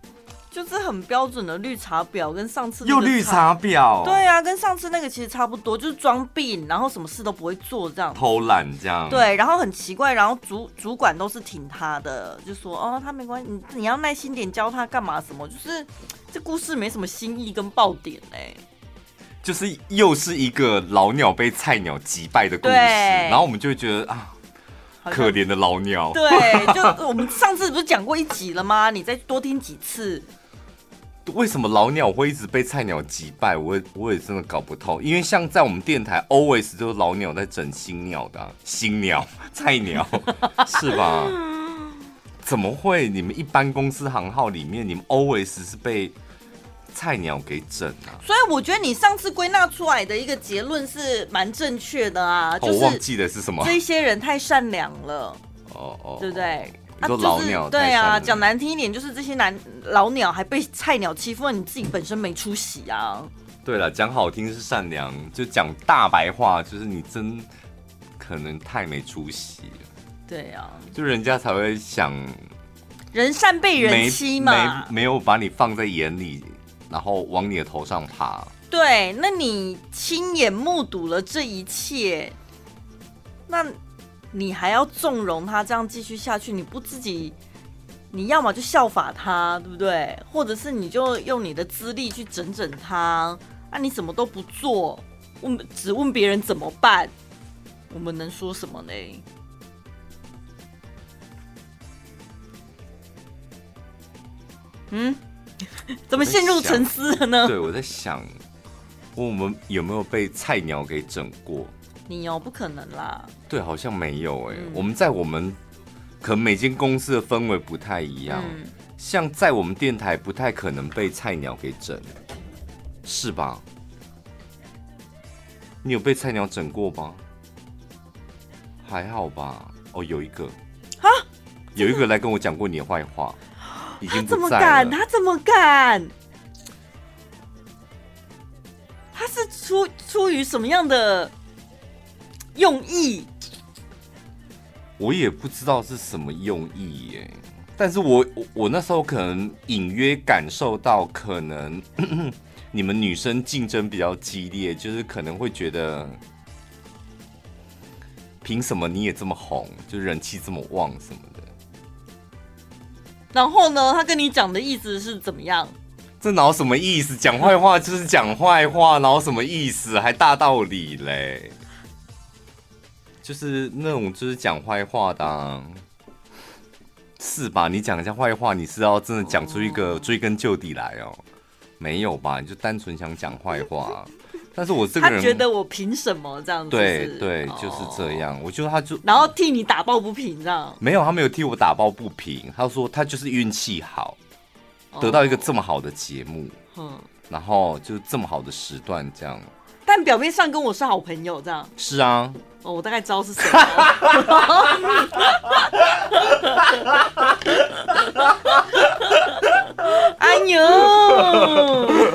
就是很标准的绿茶婊，跟上次又绿茶婊，对啊，跟上次那个其实差不多，就是装病，然后什么事都不会做，这样偷懒这样，对，然后很奇怪，然后主主管都是挺他的，就说哦，他没关系，你你要耐心点教他干嘛什么，就是这故事没什么新意跟爆点哎。就是又是一个老鸟被菜鸟击败的故事，然后我们就会觉得啊，可怜的老鸟。对，就 *laughs* 我们上次不是讲过一集了吗？你再多听几次。为什么老鸟会一直被菜鸟击败？我也我也真的搞不透。因为像在我们电台，always 就是老鸟在整新鸟的、啊、新鸟 *laughs* 菜鸟，是吧？怎么会？你们一般公司行号里面，你们 always 是被。菜鸟给整啊！所以我觉得你上次归纳出来的一个结论是蛮正确的啊。我忘记的是什么？这些人太善良了。哦哦，对不对？你说老鸟对啊，讲难听一点，就是这些男老鸟还被菜鸟欺负，你自己本身没出息啊。对了，讲好听是善良，就讲大白话，就是你真可能太没出息了。对啊，就人家才会想，人善被人欺嘛，没没有把你放在眼里。然后往你的头上爬。对，那你亲眼目睹了这一切，那你还要纵容他这样继续下去？你不自己，你要么就效法他，对不对？或者是你就用你的资历去整整他？那、啊、你什么都不做，问只问别人怎么办？我们能说什么呢？嗯？*laughs* 怎么陷入沉思了呢？对，我在想，我们有没有被菜鸟给整过？你哦，不可能啦。对，好像没有哎、欸。嗯、我们在我们可能每间公司的氛围不太一样，嗯、像在我们电台不太可能被菜鸟给整，是吧？你有被菜鸟整过吗？还好吧。哦，有一个啊，有一个来跟我讲过你的坏话。他怎么敢？他怎么敢？他是出出于什么样的用意？我也不知道是什么用意耶。但是我我，我那时候可能隐约感受到，可能 *coughs* 你们女生竞争比较激烈，就是可能会觉得，凭什么你也这么红，就人气这么旺什么的。然后呢？他跟你讲的意思是怎么样？这哪有什么意思？讲坏话就是讲坏话，哪有什么意思？还大道理嘞？就是那种就是讲坏话的、啊，是吧？你讲一下坏话，你是要真的讲出一个追根究底来哦？没有吧？你就单纯想讲坏话。但是我这个人，他觉得我凭什么这样子？对对，就是这样。我觉得他就然后替你打抱不平，这样没有，他没有替我打抱不平。他说他就是运气好，得到一个这么好的节目，嗯，然后就这么好的时段这样。但表面上跟我是好朋友，这样是啊。哦，我大概知道是谁。*laughs* 哎呦！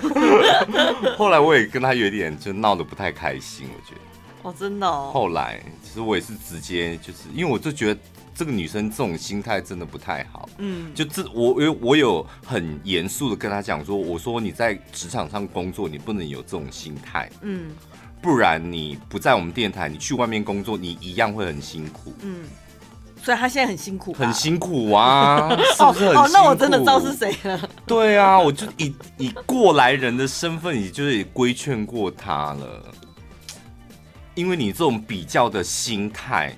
*laughs* 后来我也跟他有点就闹得不太开心，我觉得。哦，真的哦。后来其实我也是直接就是因为我就觉得这个女生这种心态真的不太好。嗯。就这我有我有很严肃的跟她讲说，我说你在职场上工作，你不能有这种心态。嗯。不然你不在我们电台，你去外面工作，你一样会很辛苦。嗯，所以他现在很辛苦，很辛苦啊，*laughs* 是不是很辛苦？哦，那我真的知道是谁了。对啊，我就以以过来人的身份，也就是规劝过他了。因为你这种比较的心态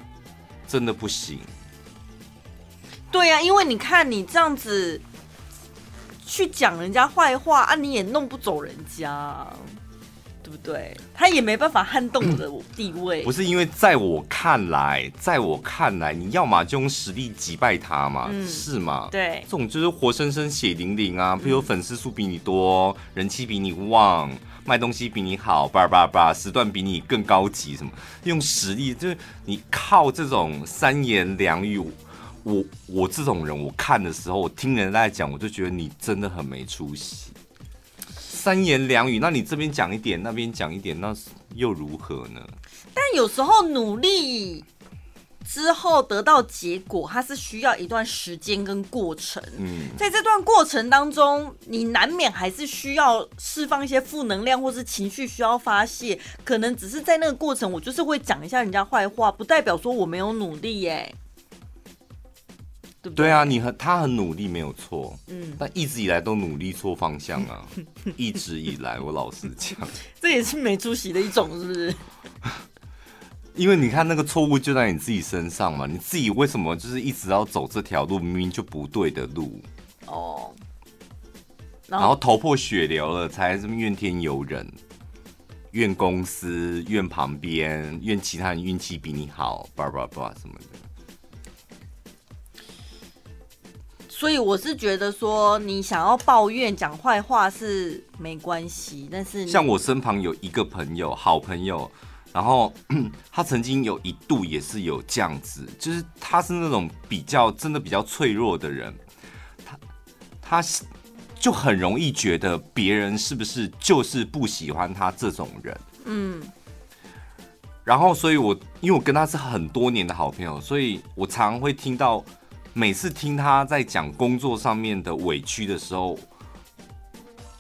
真的不行。对呀，因为你看你这样子去讲人家坏话啊，你也弄不走人家。不对？他也没办法撼动我的地位。不是因为在我看来，在我看来，你要么就用实力击败他嘛，嗯、是吗？对，这种就是活生生血淋淋啊，比如粉丝数比你多，人气比你旺，卖东西比你好，叭叭叭，时段比你更高级，什么用实力，就是你靠这种三言两语。我我这种人，我看的时候，我听人家在讲，我就觉得你真的很没出息。三言两语，那你这边讲一点，那边讲一点，那又如何呢？但有时候努力之后得到结果，它是需要一段时间跟过程。嗯，在这段过程当中，你难免还是需要释放一些负能量，或是情绪需要发泄。可能只是在那个过程，我就是会讲一下人家坏话，不代表说我没有努力耶。对，对，对啊，你很他很努力没有错，嗯，但一直以来都努力错方向啊，*laughs* 一直以来我老实讲，这也是没出息的一种，是不是？因为你看那个错误就在你自己身上嘛，你自己为什么就是一直要走这条路，明明就不对的路。哦，然后，然后头破血流了才这么怨天尤人，怨公司，怨旁边，怨其他人运气比你好，叭叭叭什么的。所以我是觉得说，你想要抱怨讲坏话是没关系，但是像我身旁有一个朋友，好朋友，然后 *clears throat* 他曾经有一度也是有这样子，就是他是那种比较真的比较脆弱的人，他他就很容易觉得别人是不是就是不喜欢他这种人，嗯，然后所以我因为我跟他是很多年的好朋友，所以我常常会听到。每次听他在讲工作上面的委屈的时候，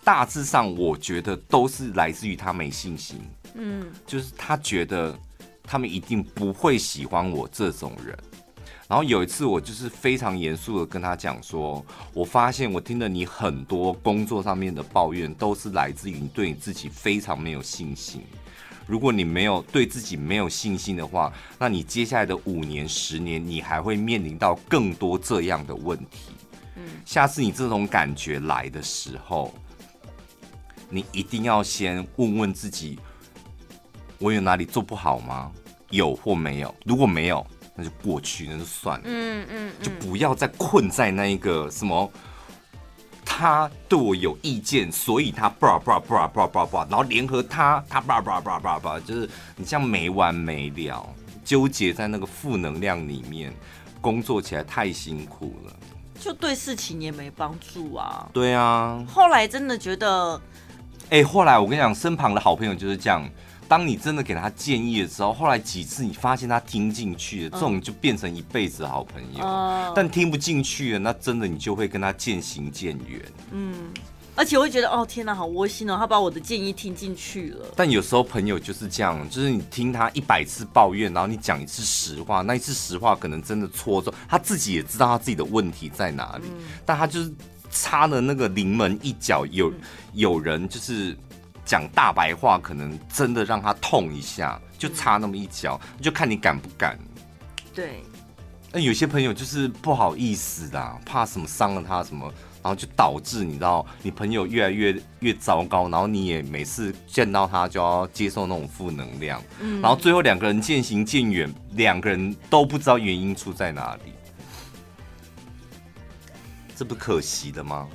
大致上我觉得都是来自于他没信心。嗯，就是他觉得他们一定不会喜欢我这种人。然后有一次，我就是非常严肃的跟他讲说，我发现我听了你很多工作上面的抱怨，都是来自于你对你自己非常没有信心。如果你没有对自己没有信心的话，那你接下来的五年、十年，你还会面临到更多这样的问题。嗯，下次你这种感觉来的时候，你一定要先问问自己：我有哪里做不好吗？有或没有？如果没有，那就过去，那就算了。嗯嗯，就不要再困在那一个什么。他对我有意见，所以他叭叭叭叭叭叭，然后联合他，他叭叭叭叭叭，就是你这样没完没了，纠结在那个负能量里面，工作起来太辛苦了，就对事情也没帮助啊。对啊，后来真的觉得，哎、欸，后来我跟你讲，身旁的好朋友就是这样。当你真的给他建议的时候，后来几次你发现他听进去了，这种就变成一辈子的好朋友。嗯、但听不进去了，那真的你就会跟他渐行渐远。嗯，而且我会觉得，哦天哪，好窝心哦，他把我的建议听进去了。但有时候朋友就是这样，就是你听他一百次抱怨，然后你讲一次实话，那一次实话可能真的戳中他自己，也知道他自己的问题在哪里，嗯、但他就是差了那个临门一脚，有有人就是。讲大白话，可能真的让他痛一下，就插那么一脚，就看你敢不敢。对，那有些朋友就是不好意思的，怕什么伤了他什么，然后就导致你知道，你朋友越来越越糟糕，然后你也每次见到他就要接受那种负能量，嗯，然后最后两个人渐行渐远，两个人都不知道原因出在哪里，这不可惜的吗？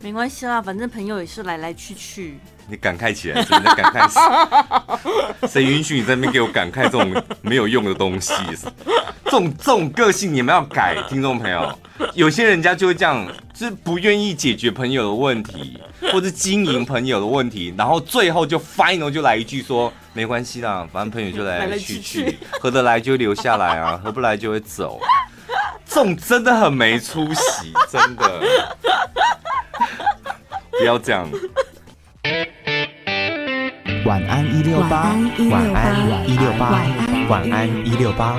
没关系啦，反正朋友也是来来去去。你感慨起来，真的感慨 *laughs* 谁允许你在那边给我感慨这种没有用的东西？这种这种个性你们要改，听众朋友。有些人家就会这样，就是不愿意解决朋友的问题，或者经营朋友的问题，然后最后就 final 就来一句说没关系啦，反正朋友就来来去去，合得来就留下来啊，合不来就会走。这种真的很没出息，*laughs* 真的。不要这样。晚安一六八，晚安一六八，晚安一六八。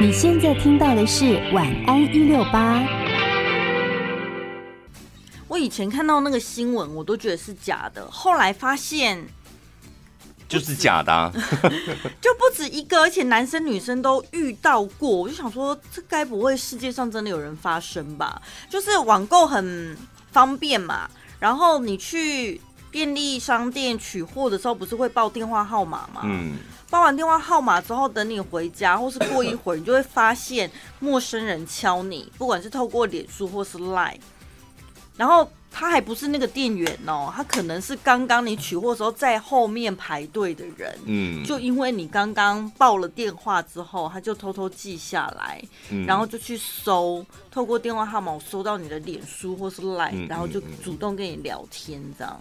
你现在听到的是晚安一六八。我以前看到那个新闻，我都觉得是假的，后来发现就是假的，*laughs* 就不止一个，而且男生女生都遇到过。我就想说，这该不会世界上真的有人发生吧？就是网购很方便嘛，然后你去。便利商店取货的时候，不是会报电话号码吗？嗯，报完电话号码之后，等你回家或是过一会儿，你就会发现陌生人敲你，不管是透过脸书或是 Line，然后。他还不是那个店员哦，他可能是刚刚你取货时候在后面排队的人，嗯，就因为你刚刚报了电话之后，他就偷偷记下来，嗯、然后就去搜，透过电话号码搜到你的脸书或是 Line，、嗯、然后就主动跟你聊天这样。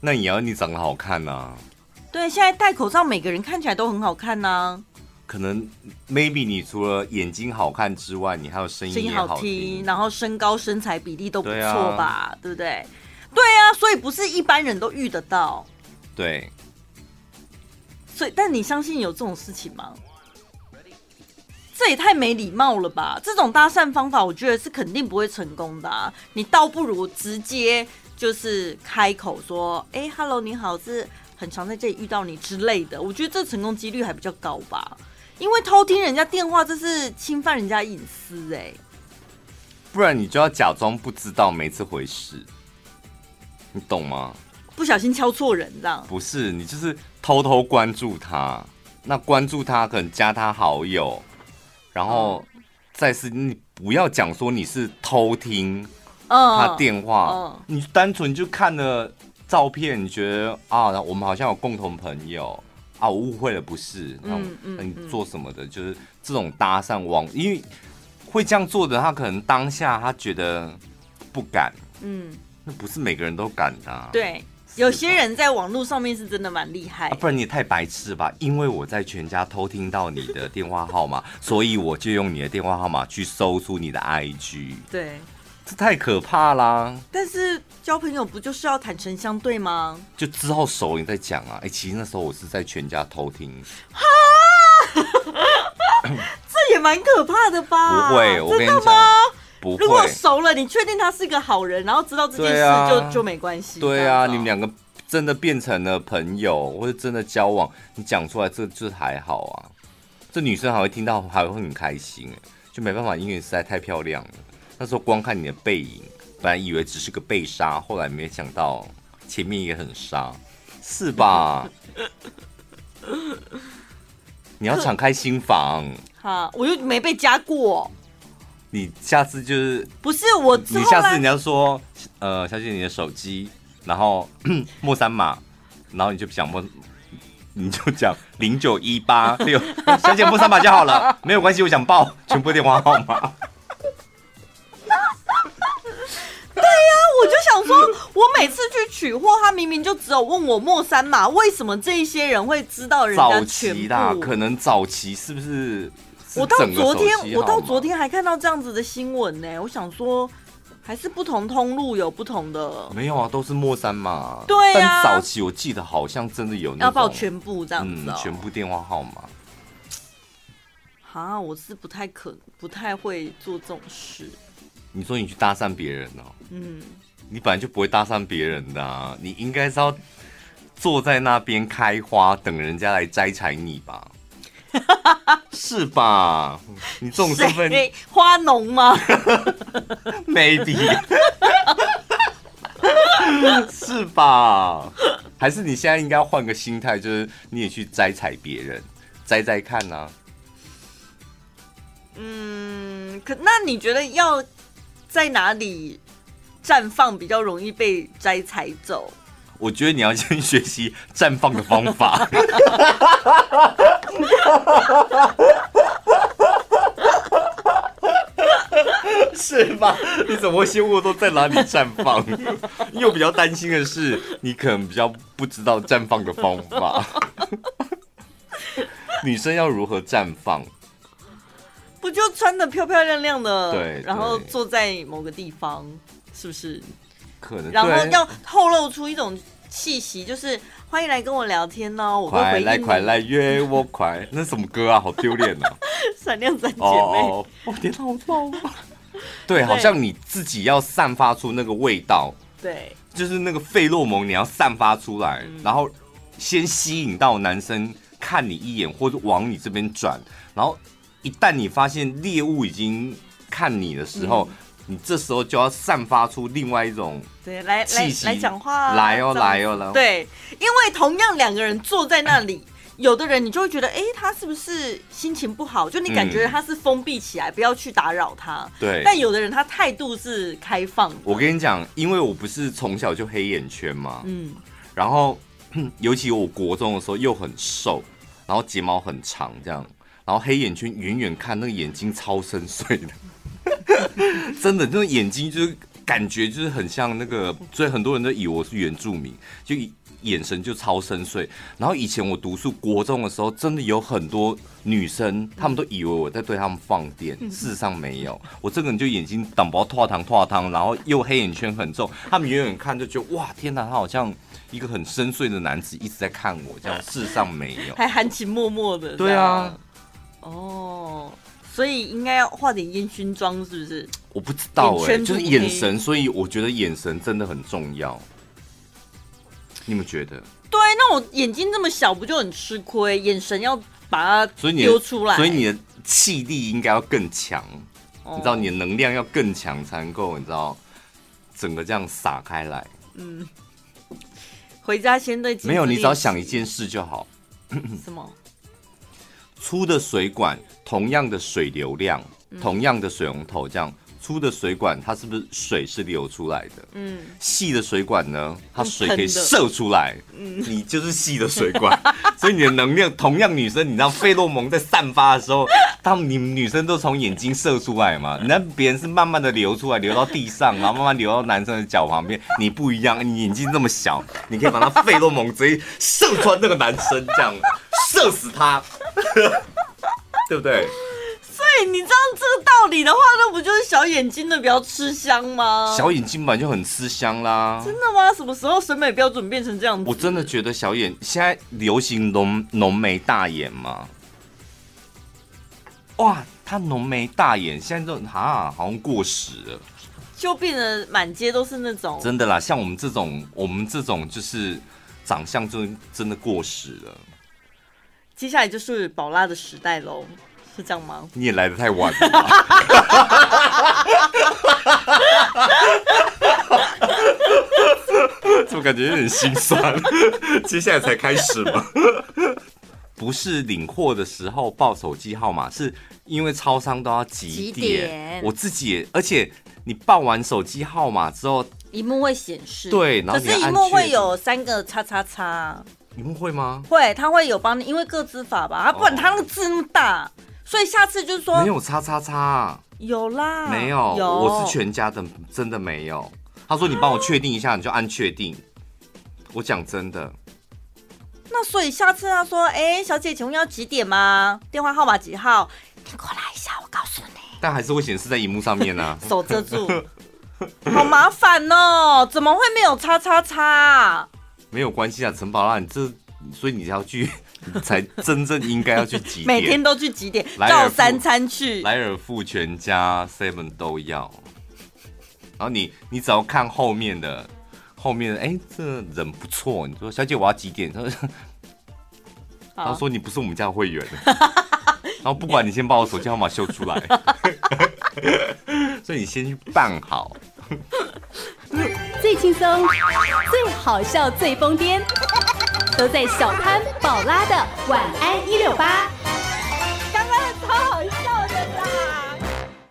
那也要你长得好看呐、啊。对，现在戴口罩，每个人看起来都很好看呐、啊。可能 maybe 你除了眼睛好看之外，你还有声音也好听，好听，然后身高身材比例都不错吧，对，不对？对啊，所以不是一般人都遇得到。对。所以，但你相信有这种事情吗？这也太没礼貌了吧！这种搭讪方法，我觉得是肯定不会成功的啊。你倒不如直接就是开口说：“哎，Hello，你好，是很常在这里遇到你之类的。”我觉得这成功几率还比较高吧。因为偷听人家电话，这是侵犯人家隐私哎。不然你就要假装不知道，没这回事，你懂吗？不小心敲错人这样？不是，你就是偷偷关注他，那关注他可能加他好友，然后再是你不要讲说你是偷听他电话，嗯嗯、你单纯就看了照片，你觉得啊，我们好像有共同朋友。啊，我误会了，不是，那你做什么的？嗯嗯、就是这种搭讪网，因为会这样做的，他可能当下他觉得不敢，嗯，那不是每个人都敢的、啊。对，有些人在网络上面是真的蛮厉害、啊，不然你也太白痴吧？因为我在全家偷听到你的电话号码，所以我就用你的电话号码去搜出你的 IG。对。这太可怕啦！但是交朋友不就是要坦诚相对吗？就之后熟你再讲啊！哎，其实那时候我是在全家偷听，哈，*coughs* 这也蛮可怕的吧？不会，我跟你讲，不会。如果熟了，你确定他是个好人，然后知道这件事就、啊、就没关系。对啊，你们两个真的变成了朋友，或者真的交往，你讲出来这这还好啊。这女生还会听到，还会很开心，就没办法，因为实在太漂亮了。那时候光看你的背影，本来以为只是个被杀，后来没想到前面也很杀，是吧？*laughs* 你要敞开心房。好，我又没被加过。你下次就是不是我？你下次你要说，呃，小姐你的手机，然后 *coughs* 末三码，然后你就讲末，你就讲零九一八六，*laughs* 小姐末三码就好了，没有关系，我想报全部电话号码。我就想说，我每次去取货，他明明就只有问我莫三码，为什么这一些人会知道人家全部？早期啦，可能早期是不是？我到昨天，我到昨天还看到这样子的新闻呢。我想说，还是不同通路有不同的。没有啊，都是莫三码。对啊，但早期我记得好像真的有那要报全部这样子，哦嗯，全部电话号码。啊，我是不太可，不太会做这种事。你说你去搭讪别人哦？嗯。你本来就不会搭讪别人的啊，你应该是要坐在那边开花，等人家来摘采你吧，*laughs* 是吧？你这种身份，花农吗？*laughs* Maybe，*laughs* 是吧？还是你现在应该要换个心态，就是你也去摘采别人，摘摘看呢、啊？嗯，可那你觉得要在哪里？绽放比较容易被摘采走，我觉得你要先学习绽放的方法，*laughs* 是吧？你怎么会先问都在哪里绽放？因为我比较担心的是，你可能比较不知道绽放的方法。女生要如何绽放？不就穿的漂漂亮亮的，对，然后坐在某个地方。是不是？可能，然后要透露出一种气息，就是欢迎来跟我聊天哦。我会回应。快来快来约我快，那什么歌啊？好丢脸啊！*laughs* 闪亮三姐妹，哦，天好棒啊！*laughs* 对，好像你自己要散发出那个味道，对，就是那个费洛蒙，你要散发出来，然后先吸引到男生看你一眼，或者往你这边转，然后一旦你发现猎物已经看你的时候。你这时候就要散发出另外一种对来来来讲话，来哦来哦来哦，对，因为同样两个人坐在那里。有的人你就会觉得，哎、欸，他是不是心情不好？就你感觉他是封闭起来，嗯、不要去打扰他。对。但有的人他态度是开放的。我跟你讲，因为我不是从小就黑眼圈嘛，嗯。然后，*clears throat* 尤其我国中的时候又很瘦，然后睫毛很长，这样，然后黑眼圈远远看那个眼睛超深邃的，*laughs* 真的，那个眼睛就是感觉就是很像那个，所以很多人都以为我是原住民，就。眼神就超深邃，然后以前我读书国中的时候，真的有很多女生，她们都以为我在对她们放电，事实上没有。我这个人就眼睛挡包脱糖脱糖，然后又黑眼圈很重，她们远远看就觉得哇，天哪，他好像一个很深邃的男子一直在看我，这样事实上没有，还含情脉脉的。对啊，哦，所以应该要化点烟熏妆，是不是？我不知道哎、欸，就是眼神，所以我觉得眼神真的很重要。你们觉得？对，那我眼睛这么小，不就很吃亏？眼神要把它丢出来，所以你的气力应该要更强，哦，你知道你的能量要更强才能够，你知道整个这样撒开来。嗯，回家先对没有，你只要想一件事就好。什么？粗的水管，同样的水流量，同样的水龙头，这样。粗的水管，它是不是水是流出来的？嗯，细的水管呢，它水可以射出来。嗯，你就是细的水管，*laughs* 所以你的能量，同样女生，你知道费洛蒙在散发的时候，他们你们女生都从眼睛射出来嘛？*laughs* 那别人是慢慢的流出来，流到地上，然后慢慢流到男生的脚旁边。你不一样，你眼睛那么小，你可以把那费洛蒙直接射穿那个男生，这样射死他，*laughs* 对不对？对，你知道这个道理的话，那不就是小眼睛的比较吃香吗？小眼睛本来就很吃香啦。真的吗？什么时候审美标准变成这样子？我真的觉得小眼现在流行浓浓眉大眼吗。哇，他浓眉大眼，现在都哈好像过时了，就变得满街都是那种。真的啦，像我们这种，我们这种就是长相就真的过时了。接下来就是宝拉的时代喽。是这样吗？你也来的太晚了，*laughs* 怎么感觉有点心酸？接下来才开始吗？不是领货的时候报手机号码，是因为超商都要几点？我自己也，而且你报完手机号码之后，萤幕会显示。对，然后可是萤幕会有三个叉叉叉。萤幕会吗？会，它会有帮你，因为个资法吧，它不然它那个字那么大。所以下次就是说没有叉叉叉，有啦，没有，有，我是全家的，真的没有。他说你帮我确定一下，你就按确定。我讲真的。那所以下次他说，哎、欸，小姐，请问要几点吗？电话号码几号？你过来一下，我告诉你。但还是会显示在荧幕上面呢、啊。*laughs* 手遮住，好麻烦哦，怎么会没有叉叉叉？没有关系啊，陈宝拉，你这所以你要去。*laughs* 才真正应该要去几点？每天都去几点？照三餐去。莱尔富全家 Seven 都要。然后你你只要看后面的，后面的哎、欸，这人不错。你说小姐我要几点？他说他说你不是我们家的会员。然后不管你先把我手机号码秀出来，*laughs* 所以你先去办好。最轻松、最好笑、最疯癫。都在小潘宝拉的晚安一六八。刚刚超好笑。